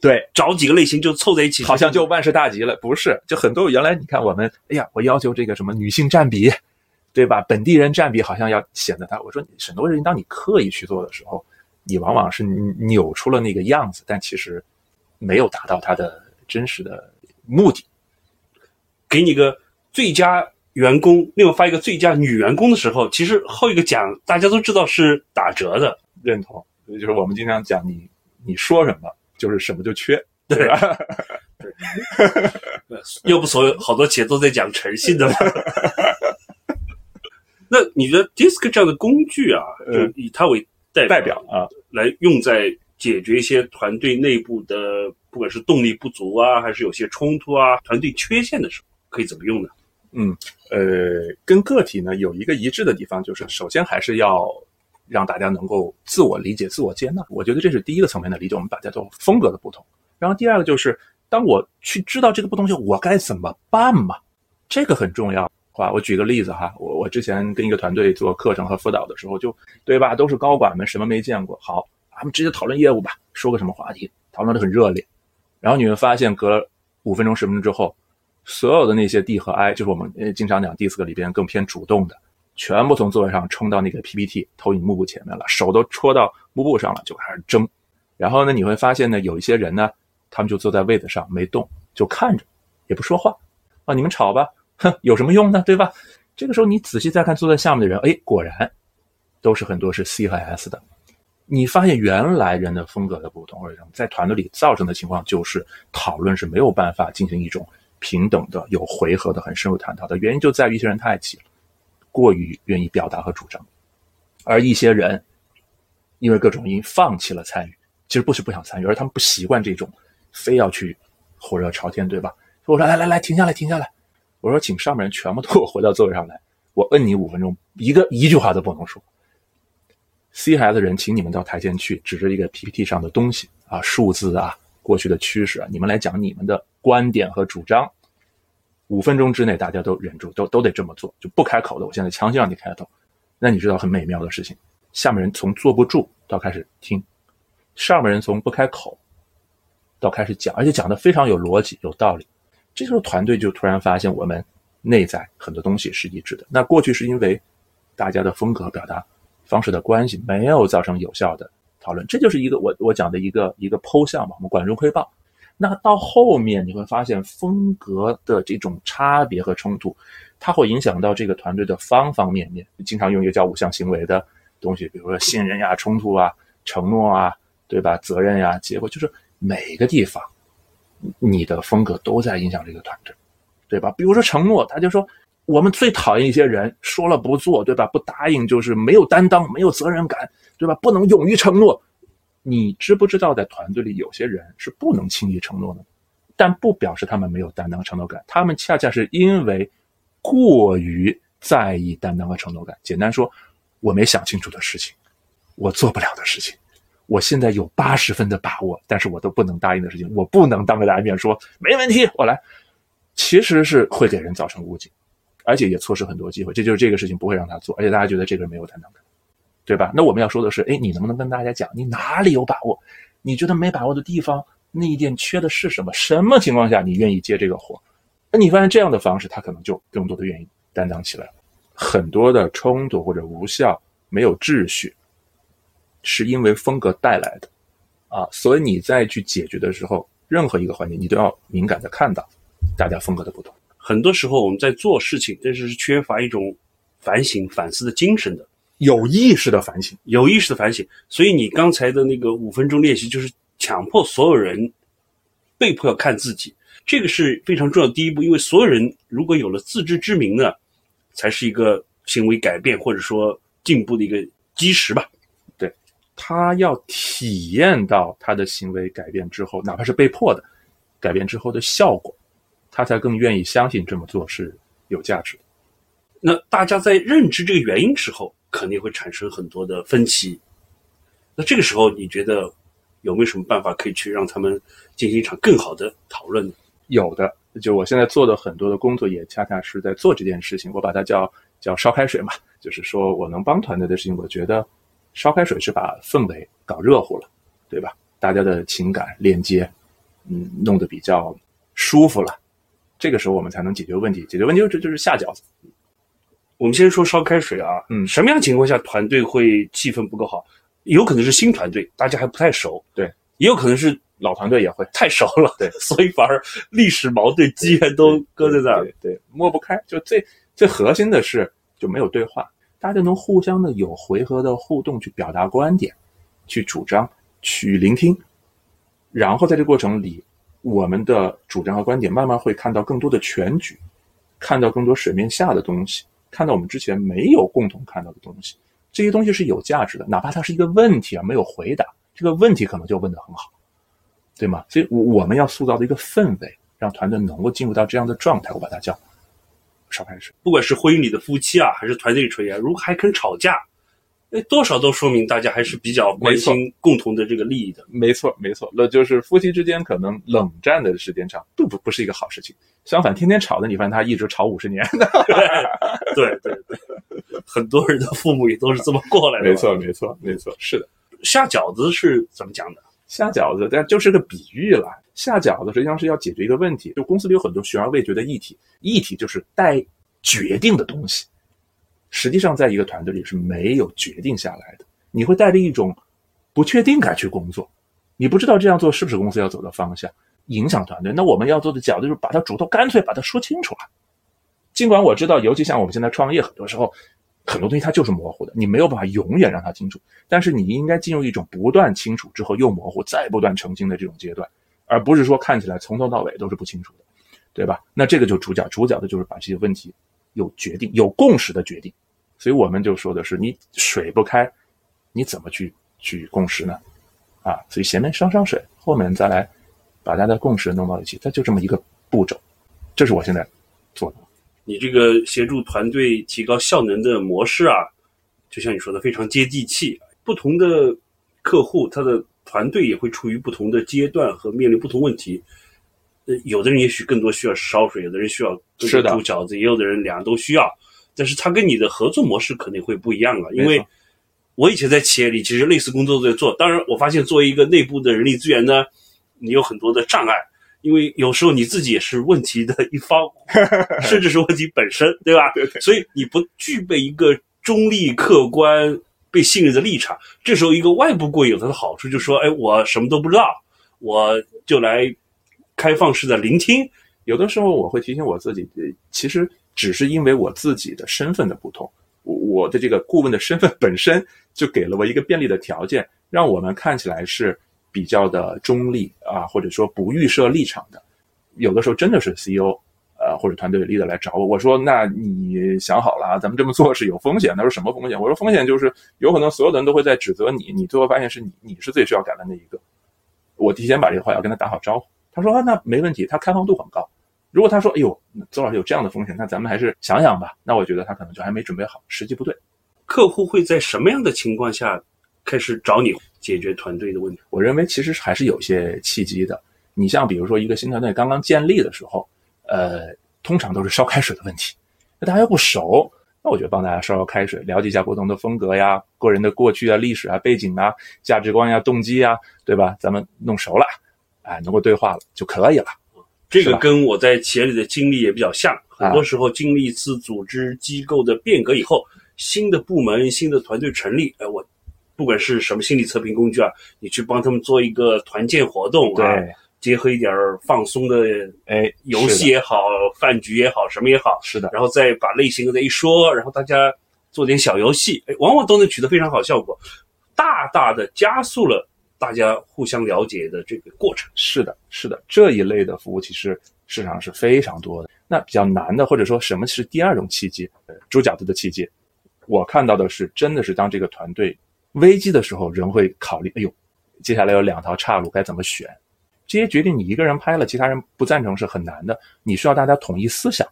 对，找几个类型就凑在一起，好像就万事大吉了。不是，就很多原来你看我们，哎呀，我要求这个什么女性占比，对吧？本地人占比好像要显得他。我说很多人，当你刻意去做的时候，你往往是扭出了那个样子，但其实没有达到他的真实的目的。给你个最佳员工，另外发一个最佳女员工的时候，其实后一个奖大家都知道是打折的。认同，就是我们经常讲你你说什么。就是什么就缺，对吧？[laughs] 对，又不所有好多企业都在讲诚信的嘛？[laughs] 那你觉得 DISC 这样的工具啊，就以它为代代表啊，来用在解决一些团队内部的，不管是动力不足啊，还是有些冲突啊、团队缺陷的时候，可以怎么用呢？嗯，呃，跟个体呢有一个一致的地方，就是首先还是要。让大家能够自我理解、自我接纳，我觉得这是第一个层面的理解。我们把它叫风格的不同。然后第二个就是，当我去知道这个不同时，我该怎么办嘛？这个很重要。话，我举个例子哈，我我之前跟一个团队做课程和辅导的时候，就对吧，都是高管们，什么没见过。好，咱们直接讨论业务吧，说个什么话题，讨论的很热烈。然后你会发现，隔五分钟、十分钟之后，所有的那些 D 和 I，就是我们经常讲 DISC 里边更偏主动的，全部从座位上冲到那个 PPT 投影幕布前面了，手都戳到幕布上了，就开始争。然后呢，你会发现呢，有一些人呢，他们就坐在位子上没动，就看着，也不说话。啊，你们吵吧，哼，有什么用呢？对吧？这个时候你仔细再看坐在下面的人，哎，果然都是很多是 C 和 S 的。你发现原来人的风格的不同，或者在团队里造成的情况，就是讨论是没有办法进行一种平等的、有回合的、很深入探讨的原因，就在于一些人太急了，过于愿意表达和主张，而一些人因为各种原因放弃了参与。其实不是不想参与，而他们不习惯这种非要去火热朝天，对吧？我说来来来，停下来，停下来。我说请上面人全部都给我回到座位上来，我摁你五分钟，一个一句话都不能说。C 孩子人，请你们到台前去，指着一个 PPT 上的东西啊，数字啊，过去的趋势啊，你们来讲你们的观点和主张。五分钟之内，大家都忍住，都都得这么做，就不开口的。我现在强行让你开口，那你知道很美妙的事情，下面人从坐不住到开始听，上面人从不开口到开始讲，而且讲的非常有逻辑、有道理。这时候团队就突然发现，我们内在很多东西是一致的。那过去是因为大家的风格表达。方式的关系没有造成有效的讨论，这就是一个我我讲的一个一个剖项嘛，我们管中窥豹。那到后面你会发现风格的这种差别和冲突，它会影响到这个团队的方方面面。经常用一个叫五项行为的东西，比如说信任呀、冲突啊、承诺啊，对吧？责任呀、结果，就是每个地方你的风格都在影响这个团队，对吧？比如说承诺，他就说。我们最讨厌一些人说了不做，对吧？不答应就是没有担当、没有责任感，对吧？不能勇于承诺。你知不知道，在团队里有些人是不能轻易承诺的，但不表示他们没有担当、承诺感。他们恰恰是因为过于在意担当和承诺感。简单说，我没想清楚的事情，我做不了的事情，我现在有八十分的把握，但是我都不能答应的事情，我不能当着大家面说没问题，我来，其实是会给人造成误解。而且也错失很多机会，这就是这个事情不会让他做，而且大家觉得这个人没有担当感，对吧？那我们要说的是，哎，你能不能跟大家讲，你哪里有把握？你觉得没把握的地方，那一点缺的是什么？什么情况下你愿意接这个活？那你发现这样的方式，他可能就更多的愿意担当起来。很多的冲突或者无效、没有秩序，是因为风格带来的啊。所以你再去解决的时候，任何一个环节，你都要敏感的看到大家风格的不同。很多时候我们在做事情，但是是缺乏一种反省、反思的精神的，有意识的反省，有意识的反省。所以你刚才的那个五分钟练习，就是强迫所有人被迫要看自己，这个是非常重要的第一步。因为所有人如果有了自知之明呢，才是一个行为改变或者说进步的一个基石吧。对他要体验到他的行为改变之后，哪怕是被迫的改变之后的效果。他才更愿意相信这么做是有价值的。那大家在认知这个原因时候，肯定会产生很多的分歧。那这个时候，你觉得有没有什么办法可以去让他们进行一场更好的讨论呢？有的，就我现在做的很多的工作，也恰恰是在做这件事情。我把它叫叫烧开水嘛，就是说我能帮团队的事情，我觉得烧开水是把氛围搞热乎了，对吧？大家的情感链接，嗯，弄得比较舒服了。这个时候我们才能解决问题，解决问题就就是下饺子。我们先说烧开水啊，嗯，什么样情况下团队会气氛不够好？有可能是新团队，大家还不太熟，对；也有可能是老团队也会 [laughs] 太熟了，对，所以反而历史矛盾积怨都搁在那儿，对，抹不开。就最最核心的是就没有对话，大家能互相的有回合的互动，去表达观点，去主张，去聆听，然后在这过程里。我们的主张和观点慢慢会看到更多的全局，看到更多水面下的东西，看到我们之前没有共同看到的东西。这些东西是有价值的，哪怕它是一个问题啊，没有回答，这个问题可能就问得很好，对吗？所以我我们要塑造的一个氛围，让团队能够进入到这样的状态，我把它叫烧开水。不管是婚姻里的夫妻啊，还是团队里成员，如果还肯吵架。哎，多少都说明大家还是比较关心共同的这个利益的。没错，没错，那就是夫妻之间可能冷战的时间长，不不不是一个好事情。相反，天天吵的，你发现他一直吵五十年。[laughs] 对对对，很多人的父母也都是这么过来的。没错，没错，没错，是的。下饺子是怎么讲的？下饺子，但就是个比喻了。下饺子实际上是要解决一个问题，就公司里有很多悬而未决的议题，议题就是待决定的东西。实际上，在一个团队里是没有决定下来的，你会带着一种不确定感去工作，你不知道这样做是不是公司要走的方向，影响团队。那我们要做的角度就是把它主动干脆把它说清楚了。尽管我知道，尤其像我们现在创业，很多时候很多东西它就是模糊的，你没有办法永远让它清楚。但是你应该进入一种不断清楚之后又模糊，再不断澄清的这种阶段。而不是说看起来从头到尾都是不清楚的，对吧？那这个就主角，主角的就是把这些问题有决定、有共识的决定。所以我们就说的是，你水不开，你怎么去去共识呢？啊，所以前面上上水，后面再来把大家的共识弄到一起，它就这么一个步骤。这是我现在做的。你这个协助团队提高效能的模式啊，就像你说的，非常接地气。不同的客户，他的。团队也会处于不同的阶段和面临不同问题，有的人也许更多需要烧水，有的人需要煮饺子，也有的人两样都需要，但是他跟你的合作模式肯定会不一样啊。因为我以前在企业里其实类似工作都在做，当然我发现作为一个内部的人力资源呢，你有很多的障碍，因为有时候你自己也是问题的一方，[laughs] 甚至是问题本身，对吧？所以你不具备一个中立客观。被信任的立场，这时候一个外部过有它的好处，就是说，哎，我什么都不知道，我就来开放式的聆听。有的时候我会提醒我自己，其实只是因为我自己的身份的不同，我我的这个顾问的身份本身就给了我一个便利的条件，让我们看起来是比较的中立啊，或者说不预设立场的。有的时候真的是 CEO。呃，或者团队 leader 来找我，我说那你想好了啊，咱们这么做是有风险。他说什么风险？我说风险就是有可能所有的人都会在指责你，你最后发现是你你是最需要改的那一个。我提前把这个话要跟他打好招呼。他说啊，那没问题，他开放度很高。如果他说哎呦，邹老师有这样的风险，那咱们还是想想吧。那我觉得他可能就还没准备好，时机不对。客户会在什么样的情况下开始找你解决团队的问题？我认为其实还是有些契机的。你像比如说一个新团队刚刚建立的时候。呃，通常都是烧开水的问题。那大家又不熟，那我觉得帮大家烧烧开水，了解一下不同的风格呀、个人的过去啊、历史啊、背景啊、价值观呀、动机呀，对吧？咱们弄熟了，哎，能够对话了就可以了。这个跟我在企业里的经历也比较像。很多时候经历一次组织机构的变革以后，新的部门、新的团队成立，哎，我不管是什么心理测评工具啊，你去帮他们做一个团建活动啊。结合一点放松的，哎，游戏也好，饭局也好，什么也好，是的。然后再把类型再一说，然后大家做点小游戏，哎，往往都能取得非常好效果，大大的加速了大家互相了解的这个过程。是的，是的，这一类的服务其实市场是非常多的。那比较难的，或者说什么是第二种契机？呃，煮饺子的契机，我看到的是，真的是当这个团队危机的时候，人会考虑，哎呦，接下来有两条岔路，该怎么选？这些决定你一个人拍了，其他人不赞成是很难的。你需要大家统一思想，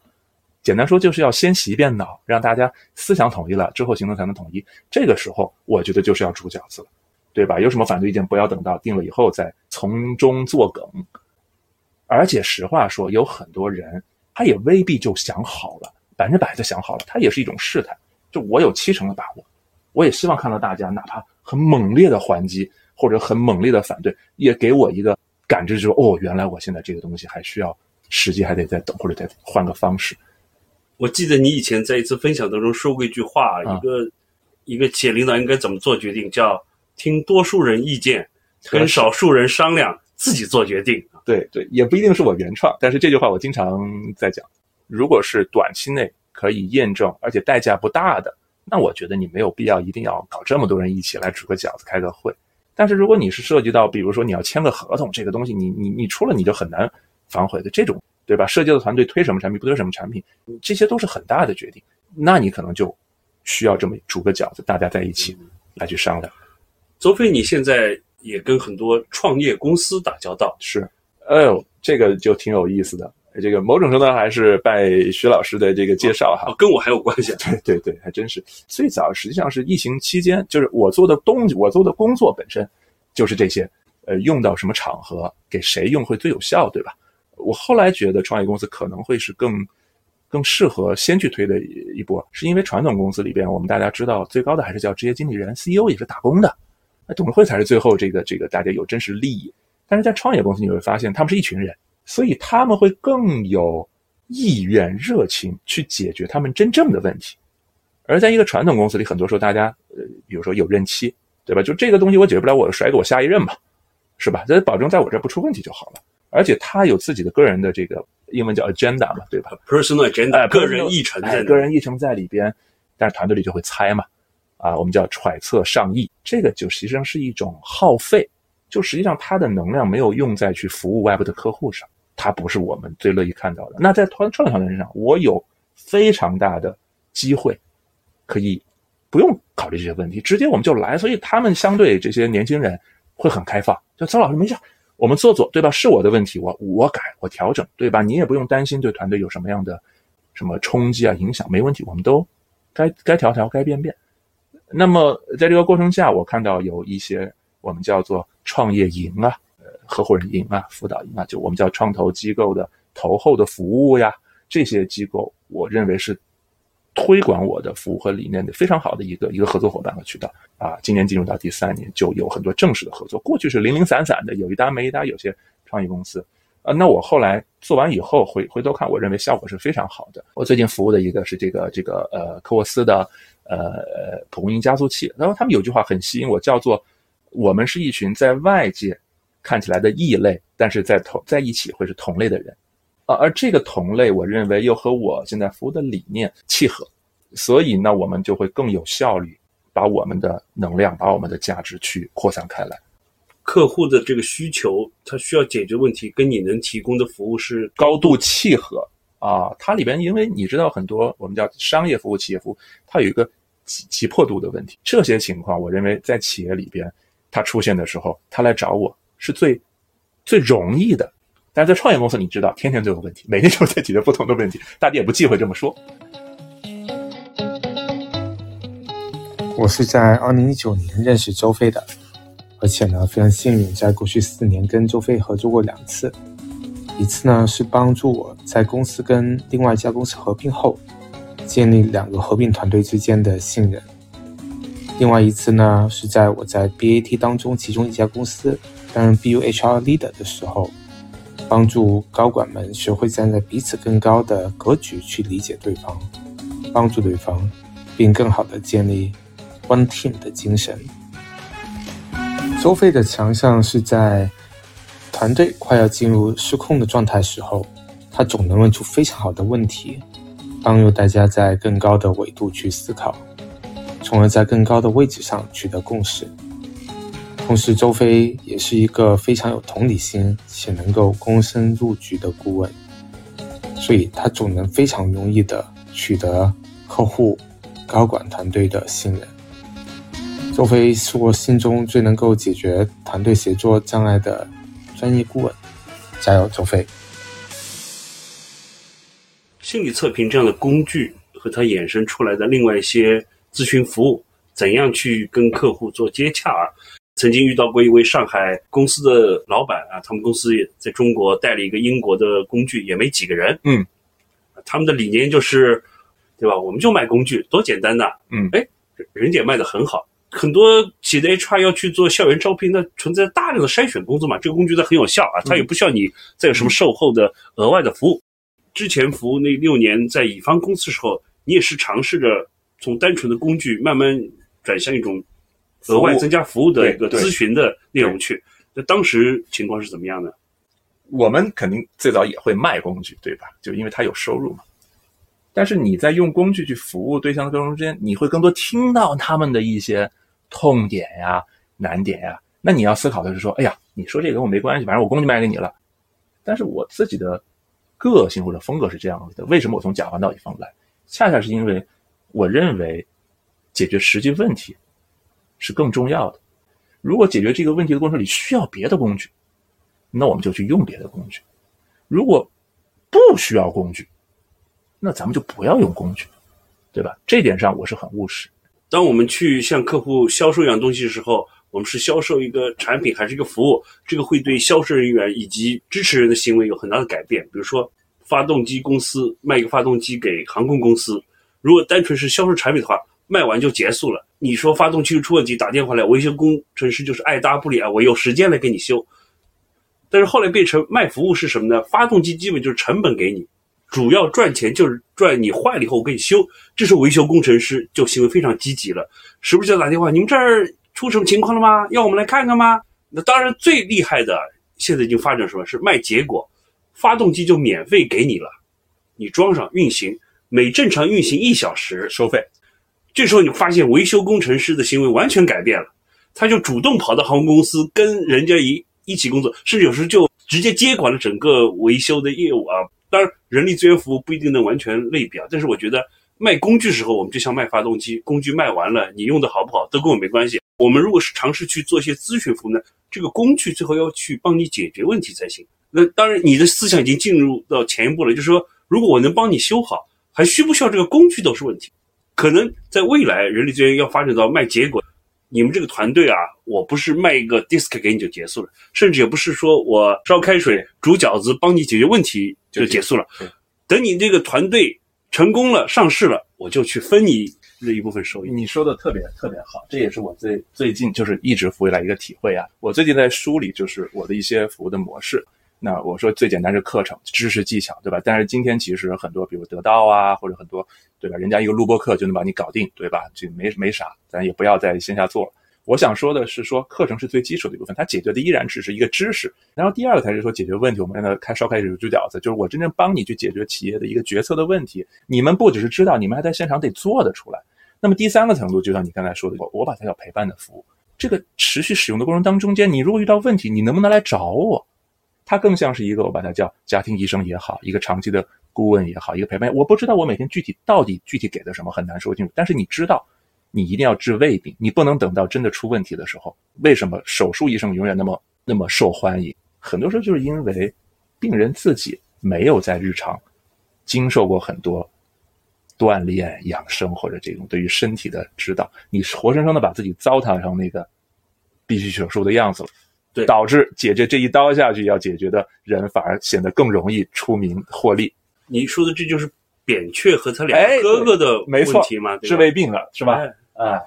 简单说就是要先洗一遍脑，让大家思想统一了之后行动才能统一。这个时候我觉得就是要煮饺子了，对吧？有什么反对意见不要等到定了以后再从中作梗。而且实话说，有很多人他也未必就想好了，百分之百的想好了，他也是一种试探。就我有七成的把握，我也希望看到大家哪怕很猛烈的还击或者很猛烈的反对，也给我一个。感知就是哦，原来我现在这个东西还需要时机，还得再等，或者再换个方式。我记得你以前在一次分享当中说过一句话，一个一个企业领导应该怎么做决定，叫听多数人意见，跟少数人商量，自己做决定。对对，也不一定是我原创，但是这句话我经常在讲。如果是短期内可以验证，而且代价不大的，那我觉得你没有必要一定要搞这么多人一起来煮个饺子，开个会。但是如果你是涉及到，比如说你要签个合同，这个东西你你你出了你就很难反悔的这种，对吧？涉及到团队推什么产品不推什么产品，这些都是很大的决定，那你可能就需要这么煮个饺子，大家在一起来去商量。周飞，你现在也跟很多创业公司打交道，是？哎呦，这个就挺有意思的。这个某种程度上还是拜徐老师的这个介绍哈，跟我还有关系。[laughs] 对对对，还真是。最早实际上是疫情期间，就是我做的东西，我做的工作本身就是这些。呃，用到什么场合，给谁用会最有效，对吧？我后来觉得创业公司可能会是更更适合先去推的一波，是因为传统公司里边，我们大家知道最高的还是叫职业经理人，CEO 也是打工的，那董事会才是最后这个这个大家有真实利益但是在创业公司你会发现，他们是一群人，所以他们会更有意愿、热情去解决他们真正的问题。而在一个传统公司里，很多时候大家，呃，比如说有任期，对吧？就这个东西我解决不了，我甩给我下一任嘛，是吧？这保证在我这不出问题就好了。而且他有自己的个人的这个英文叫 agenda 嘛，对吧？personal agenda，哎个人议程在哎，个人议程在里边，但是团队里就会猜嘛，啊，我们叫揣测上意，这个就实际上是一种耗费，就实际上它的能量没有用在去服务外部的客户上，它不是我们最乐意看到的。那在团创业团队身上，我有非常大的机会，可以不用考虑这些问题，直接我们就来，所以他们相对这些年轻人会很开放，就曾老师没事。我们做做，对吧？是我的问题，我我改，我调整，对吧？你也不用担心对团队有什么样的什么冲击啊、影响，没问题，我们都该该调调，该变变。那么在这个过程下，我看到有一些我们叫做创业营啊、呃合伙人营啊、辅导营啊，就我们叫创投机构的投后的服务呀，这些机构，我认为是推广我的服务和理念的非常好的一个一个合作伙伴和渠道啊。今年进入到第三年，就有很多正式的合作。过去是零零散散的，有一搭没一搭，有些创业公司。啊，那我后来做完以后回回头看，我认为效果是非常好的。我最近服务的一个是这个这个呃科沃斯的呃蒲公英加速器，然后他们有句话很吸引我，叫做“我们是一群在外界看起来的异类，但是在同在一起会是同类的人”。啊，而这个同类，我认为又和我现在服务的理念契合，所以呢，我们就会更有效率，把我们的能量、把我们的价值去扩散开来。客户的这个需求，他需要解决问题，跟你能提供的服务是高度契合啊。它里边，因为你知道很多我们叫商业服务、企业服务，它有一个急急迫度的问题。这些情况，我认为在企业里边，它出现的时候，他来找我是最最容易的。但是在创业公司，你知道，天天都有问题，每天都在解决不同的问题，大家也不忌讳这么说。我是在二零一九年认识周飞的，而且呢，非常幸运，在过去四年跟周飞合作过两次。一次呢是帮助我在公司跟另外一家公司合并后，建立两个合并团队之间的信任；另外一次呢是在我在 BAT 当中其中一家公司担任 BU HR leader 的时候，帮助高管们学会站在彼此更高的格局去理解对方，帮助对方，并更好的建立 One Team 的精神。周飞的强项是在团队快要进入失控的状态时候，他总能问出非常好的问题，帮助大家在更高的维度去思考，从而在更高的位置上取得共识。同时，周飞也是一个非常有同理心且能够躬身入局的顾问，所以他总能非常容易的取得客户、高管团队的信任。周飞是我心中最能够解决团队协作障碍的专业顾问，加油，周飞！心理测评这样的工具和它衍生出来的另外一些咨询服务，怎样去跟客户做接洽啊？曾经遇到过一位上海公司的老板啊，他们公司也在中国带了一个英国的工具，也没几个人。嗯，他们的理念就是，对吧？我们就卖工具，多简单呐！嗯哎，人家卖的很好。很多企业的 HR 要去做校园招聘，那存在大量的筛选工作嘛。这个工具它很有效啊，它也不需要你再有什么售后的额外的服务。之前服务那六年在乙方公司的时候，你也是尝试着从单纯的工具慢慢转向一种额外增加服务的一个咨询的内容去。那当时情况是怎么样的？我们肯定最早也会卖工具，对吧？就因为它有收入嘛。但是你在用工具去服务对象的过程中间，你会更多听到他们的一些痛点呀、难点呀。那你要思考的是说，哎呀，你说这个跟我没关系，反正我工具卖给你了。但是我自己的个性或者风格是这样子的。为什么我从甲方到乙方来？恰恰是因为我认为解决实际问题是更重要的。如果解决这个问题的过程里需要别的工具，那我们就去用别的工具；如果不需要工具，那咱们就不要用工具，对吧？这点上我是很务实。当我们去向客户销售一样东西的时候，我们是销售一个产品还是一个服务？这个会对销售人员以及支持人的行为有很大的改变。比如说，发动机公司卖一个发动机给航空公司，如果单纯是销售产品的话，卖完就结束了。你说发动机出问题，打电话来，维修工程师就是爱答不理啊，我有时间来给你修。但是后来变成卖服务是什么呢？发动机基本就是成本给你，主要赚钱就是赚你坏了以后我给你修。这时候维修工程师就行为非常积极了，时不时就打电话：“你们这儿出什么情况了吗？要我们来看看吗？”那当然最厉害的，现在已经发展什么是卖结果，发动机就免费给你了，你装上运行，每正常运行一小时收费。这时候你发现维修工程师的行为完全改变了，他就主动跑到航空公司跟人家一一起工作，甚至有时就直接接管了整个维修的业务啊。当然，人力资源服务不一定能完全类比啊，但是我觉得卖工具时候，我们就像卖发动机，工具卖完了，你用的好不好都跟我没关系。我们如果是尝试去做一些咨询服务呢，这个工具最后要去帮你解决问题才行。那当然，你的思想已经进入到前一步了，就是说，如果我能帮你修好，还需不需要这个工具都是问题。可能在未来，人力资源要发展到卖结果。你们这个团队啊，我不是卖一个 disk 给你就结束了，甚至也不是说我烧开水煮饺子帮你解决问题就结束了。等你这个团队成功了、上市了，我就去分你这一部分收益。你说的特别特别好，这也是我最最近就是一直服务来一个体会啊。我最近在梳理就是我的一些服务的模式。那我说最简单是课程、知识、技巧，对吧？但是今天其实很多，比如得到啊，或者很多，对吧？人家一个录播课就能把你搞定，对吧？这没没啥，咱也不要在线下做了。我想说的是，说课程是最基础的一部分，它解决的依然只是一个知识。然后第二个才是说解决问题。我们让它开烧开水煮饺子，就是我真正帮你去解决企业的一个决策的问题。你们不只是知道，你们还在现场得做得出来。那么第三个程度，就像你刚才说的，我我把它叫陪伴的服务。这个持续使用的过程当中间，你如果遇到问题，你能不能来找我？它更像是一个，我把它叫家庭医生也好，一个长期的顾问也好，一个陪伴。我不知道我每天具体到底具体给的什么，很难说清楚。但是你知道，你一定要治胃病，你不能等到真的出问题的时候。为什么手术医生永远那么那么受欢迎？很多时候就是因为病人自己没有在日常经受过很多锻炼、养生或者这种对于身体的指导，你活生生的把自己糟蹋成那个必须手术的样子了。对，导致解决这一刀下去要解决的人反而显得更容易出名获利。你说的这就是扁鹊和他两个哥哥的问题吗？治胃病了是吧？啊，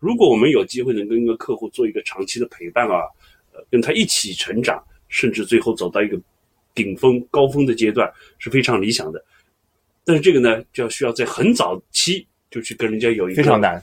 如果我们有机会能跟一个客户做一个长期的陪伴啊，呃，跟他一起成长，甚至最后走到一个顶峰高峰的阶段，是非常理想的。但是这个呢，就要需要在很早期就去跟人家有一个非常难。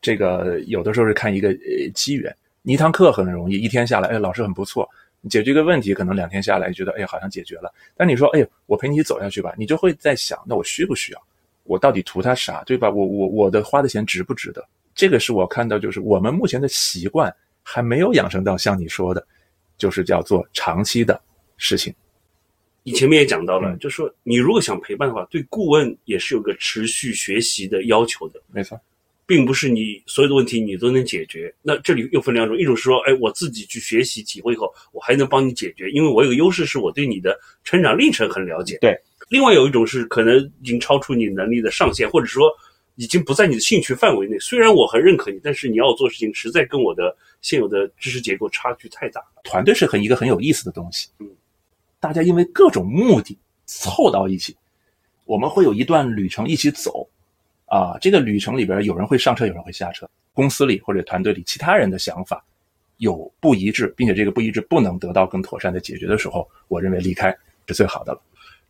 这个有的时候是看一个呃机缘。你一堂课很容易，一天下来，哎，老师很不错，解决一个问题，可能两天下来觉得，哎，好像解决了。但你说，哎，我陪你走下去吧，你就会在想，那我需不需要？我到底图他啥，对吧？我我我的花的钱值不值得？这个是我看到，就是我们目前的习惯还没有养成到像你说的，就是叫做长期的事情。你前面也讲到了，就说你如果想陪伴的话，对顾问也是有个持续学习的要求的。没错。并不是你所有的问题你都能解决，那这里又分两种，一种是说，哎，我自己去学习体会以后，我还能帮你解决，因为我有个优势是我对你的成长历程很了解。对，另外有一种是可能已经超出你能力的上限，或者说已经不在你的兴趣范围内。虽然我很认可你，但是你要做事情实在跟我的现有的知识结构差距太大。团队是很一个很有意思的东西，嗯，大家因为各种目的凑到一起，我们会有一段旅程一起走。啊，这个旅程里边有人会上车，有人会下车。公司里或者团队里其他人的想法有不一致，并且这个不一致不能得到更妥善的解决的时候，我认为离开是最好的了。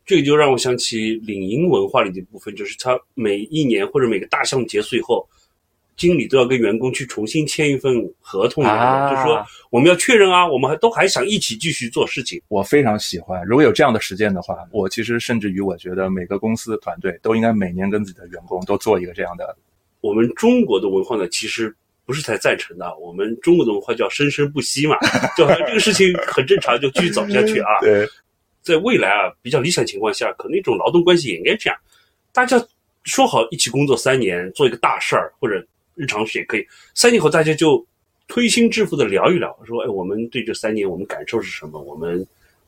这个就让我想起领英文化里的部分，就是他每一年或者每个大项目结束以后。经理都要跟员工去重新签一份合同，就是说我们要确认啊，我们还都还想一起继续做事情。我非常喜欢，如果有这样的实践的话，我其实甚至于我觉得每个公司团队都应该每年跟自己的员工都做一个这样的。我们中国的文化呢，其实不是太赞成的。我们中国的文化叫生生不息嘛，[laughs] 就好像这个事情很正常，就继续走下去啊。[laughs] 对，在未来啊，比较理想情况下，可能一种劳动关系也应该这样，大家说好一起工作三年，做一个大事儿，或者。日常时也可以，三年后大家就推心置腹的聊一聊，说，哎，我们对这三年我们感受是什么？我们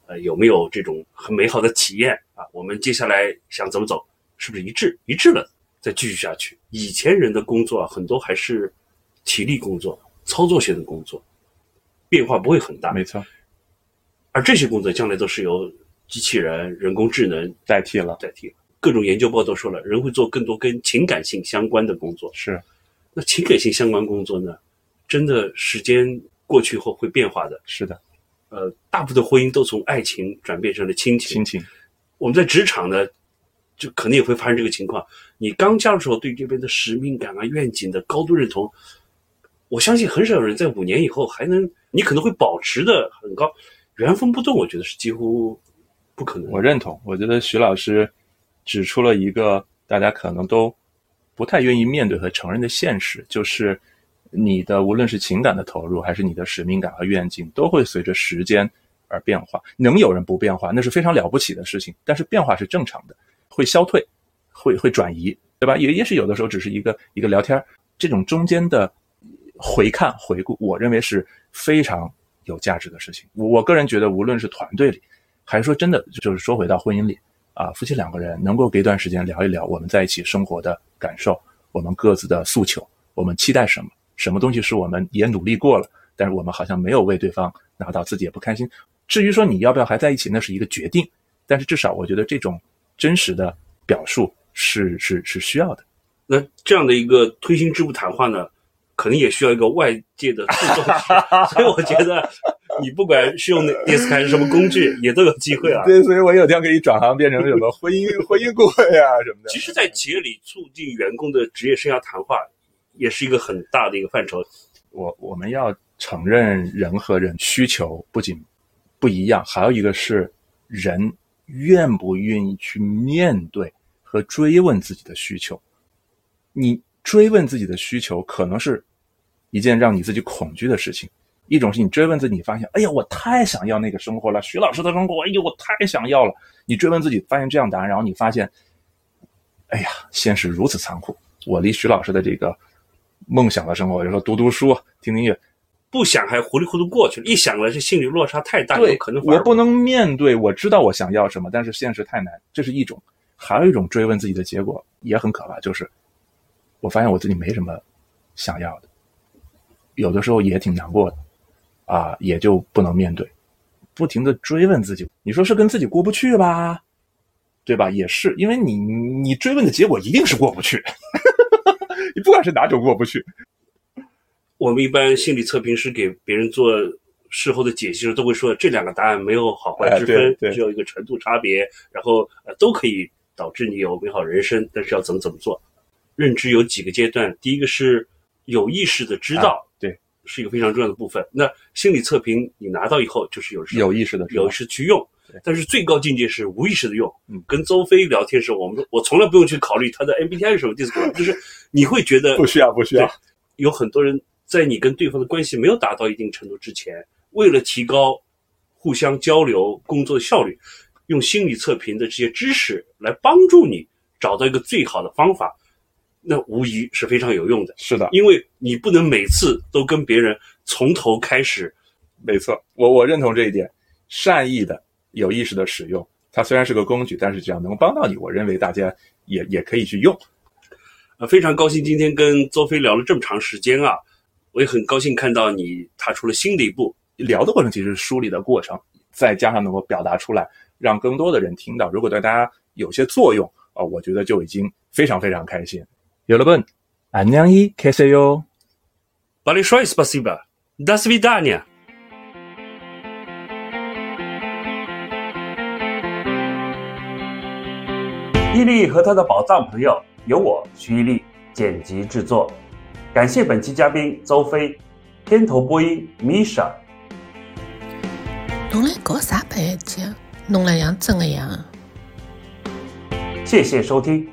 呃有没有这种很美好的体验啊？我们接下来想怎么走？是不是一致？一致了再继续下去。以前人的工作啊，很多还是体力工作、操作性的工作，变化不会很大。没错。而这些工作将来都是由机器人、人工智能代替了，代替了。各种研究报道说了，人会做更多跟情感性相关的工作。是。那情感性相关工作呢？真的时间过去后会变化的。是的，呃，大部分婚姻都从爱情转变成了亲情。亲情，我们在职场呢，就可能也会发生这个情况。你刚加入的时候，对这边的使命感啊、愿景的高度认同，我相信很少有人在五年以后还能，你可能会保持的很高，原封不动。我觉得是几乎不可能。我认同。我觉得徐老师指出了一个大家可能都不太愿意面对和承认的现实，就是你的无论是情感的投入，还是你的使命感和愿景，都会随着时间而变化。能有人不变化，那是非常了不起的事情。但是变化是正常的，会消退，会会转移，对吧？也也许有的时候只是一个一个聊天，这种中间的回看回顾，我认为是非常有价值的事情。我我个人觉得，无论是团队里，还是说真的，就是说回到婚姻里啊，夫妻两个人能够给一段时间聊一聊我们在一起生活的感受，我们各自的诉求，我们期待什么，什么东西是我们也努力过了，但是我们好像没有为对方拿到，自己也不开心。至于说你要不要还在一起，那是一个决定，但是至少我觉得这种真实的表述是是是需要的。那这样的一个推心置腹谈话呢，可能也需要一个外界的助动，[laughs] 所以我觉得你不管是用 Disc 还是什么工具，也都有机会啊。对，所以我有天可以转行变成什么婚姻婚姻顾问呀什么的。其实，在企业里促进员工的职业生涯谈话，也是一个很大的一个范畴。我我们要承认人和人需求不仅不一样，还有一个是人愿不愿意去面对和追问自己的需求。你追问自己的需求，可能是一件让你自己恐惧的事情；一种是你追问自己，你发现，哎呀，我太想要那个生活了，徐老师的生活，哎呦，我太想要了。你追问自己，发现这样答案，然后你发现，哎呀，现实如此残酷，我离徐老师的这个梦想的生活，我就说读读书、听听音乐，不想还糊里糊涂过去了，一想了，这心理落差太大，有可能我不能面对。我知道我想要什么，但是现实太难，这是一种；还有一种追问自己的结果也很可怕，就是我发现我自己没什么想要的，有的时候也挺难过的，啊，也就不能面对，不停的追问自己。你说是跟自己过不去吧？对吧？也是，因为你你追问的结果一定是过不去，[laughs] 你不管是哪种过不去。我们一般心理测评师给别人做事后的解析时，都会说这两个答案没有好坏之分，只有一个程度差别，然后呃都可以导致你有美好人生，但是要怎么怎么做？认知有几个阶段，第一个是有意识的知道，对，是一个非常重要的部分。那心理测评你拿到以后，就是有有意识的有意识去用。但是最高境界是无意识的用。嗯，跟周飞聊天时候，我们我从来不用去考虑他的 MBTI 是什么 DISC，[laughs] 就是你会觉得不需要不需要。有很多人在你跟对方的关系没有达到一定程度之前，为了提高互相交流工作的效率，用心理测评的这些知识来帮助你找到一个最好的方法，那无疑是非常有用的。是的，因为你不能每次都跟别人从头开始。没错，我我认同这一点，善意的。有意识的使用，它虽然是个工具，但是只要能帮到你，我认为大家也也可以去用。呃，非常高兴今天跟周飞聊了这么长时间啊，我也很高兴看到你踏出了新的一步。聊的过程其实是梳理的过程，再加上能够表达出来，让更多的人听到，如果对大家有些作用啊，我觉得就已经非常非常开心。有了本，안녕히계세 요。 바리쇼이스파시바다스비다냐伊利和他的宝藏朋友由我徐一力剪辑制作，感谢本期嘉宾邹飞，片头播音 Misha。侬来搞啥白眼睛？弄了像真的样。谢谢收听。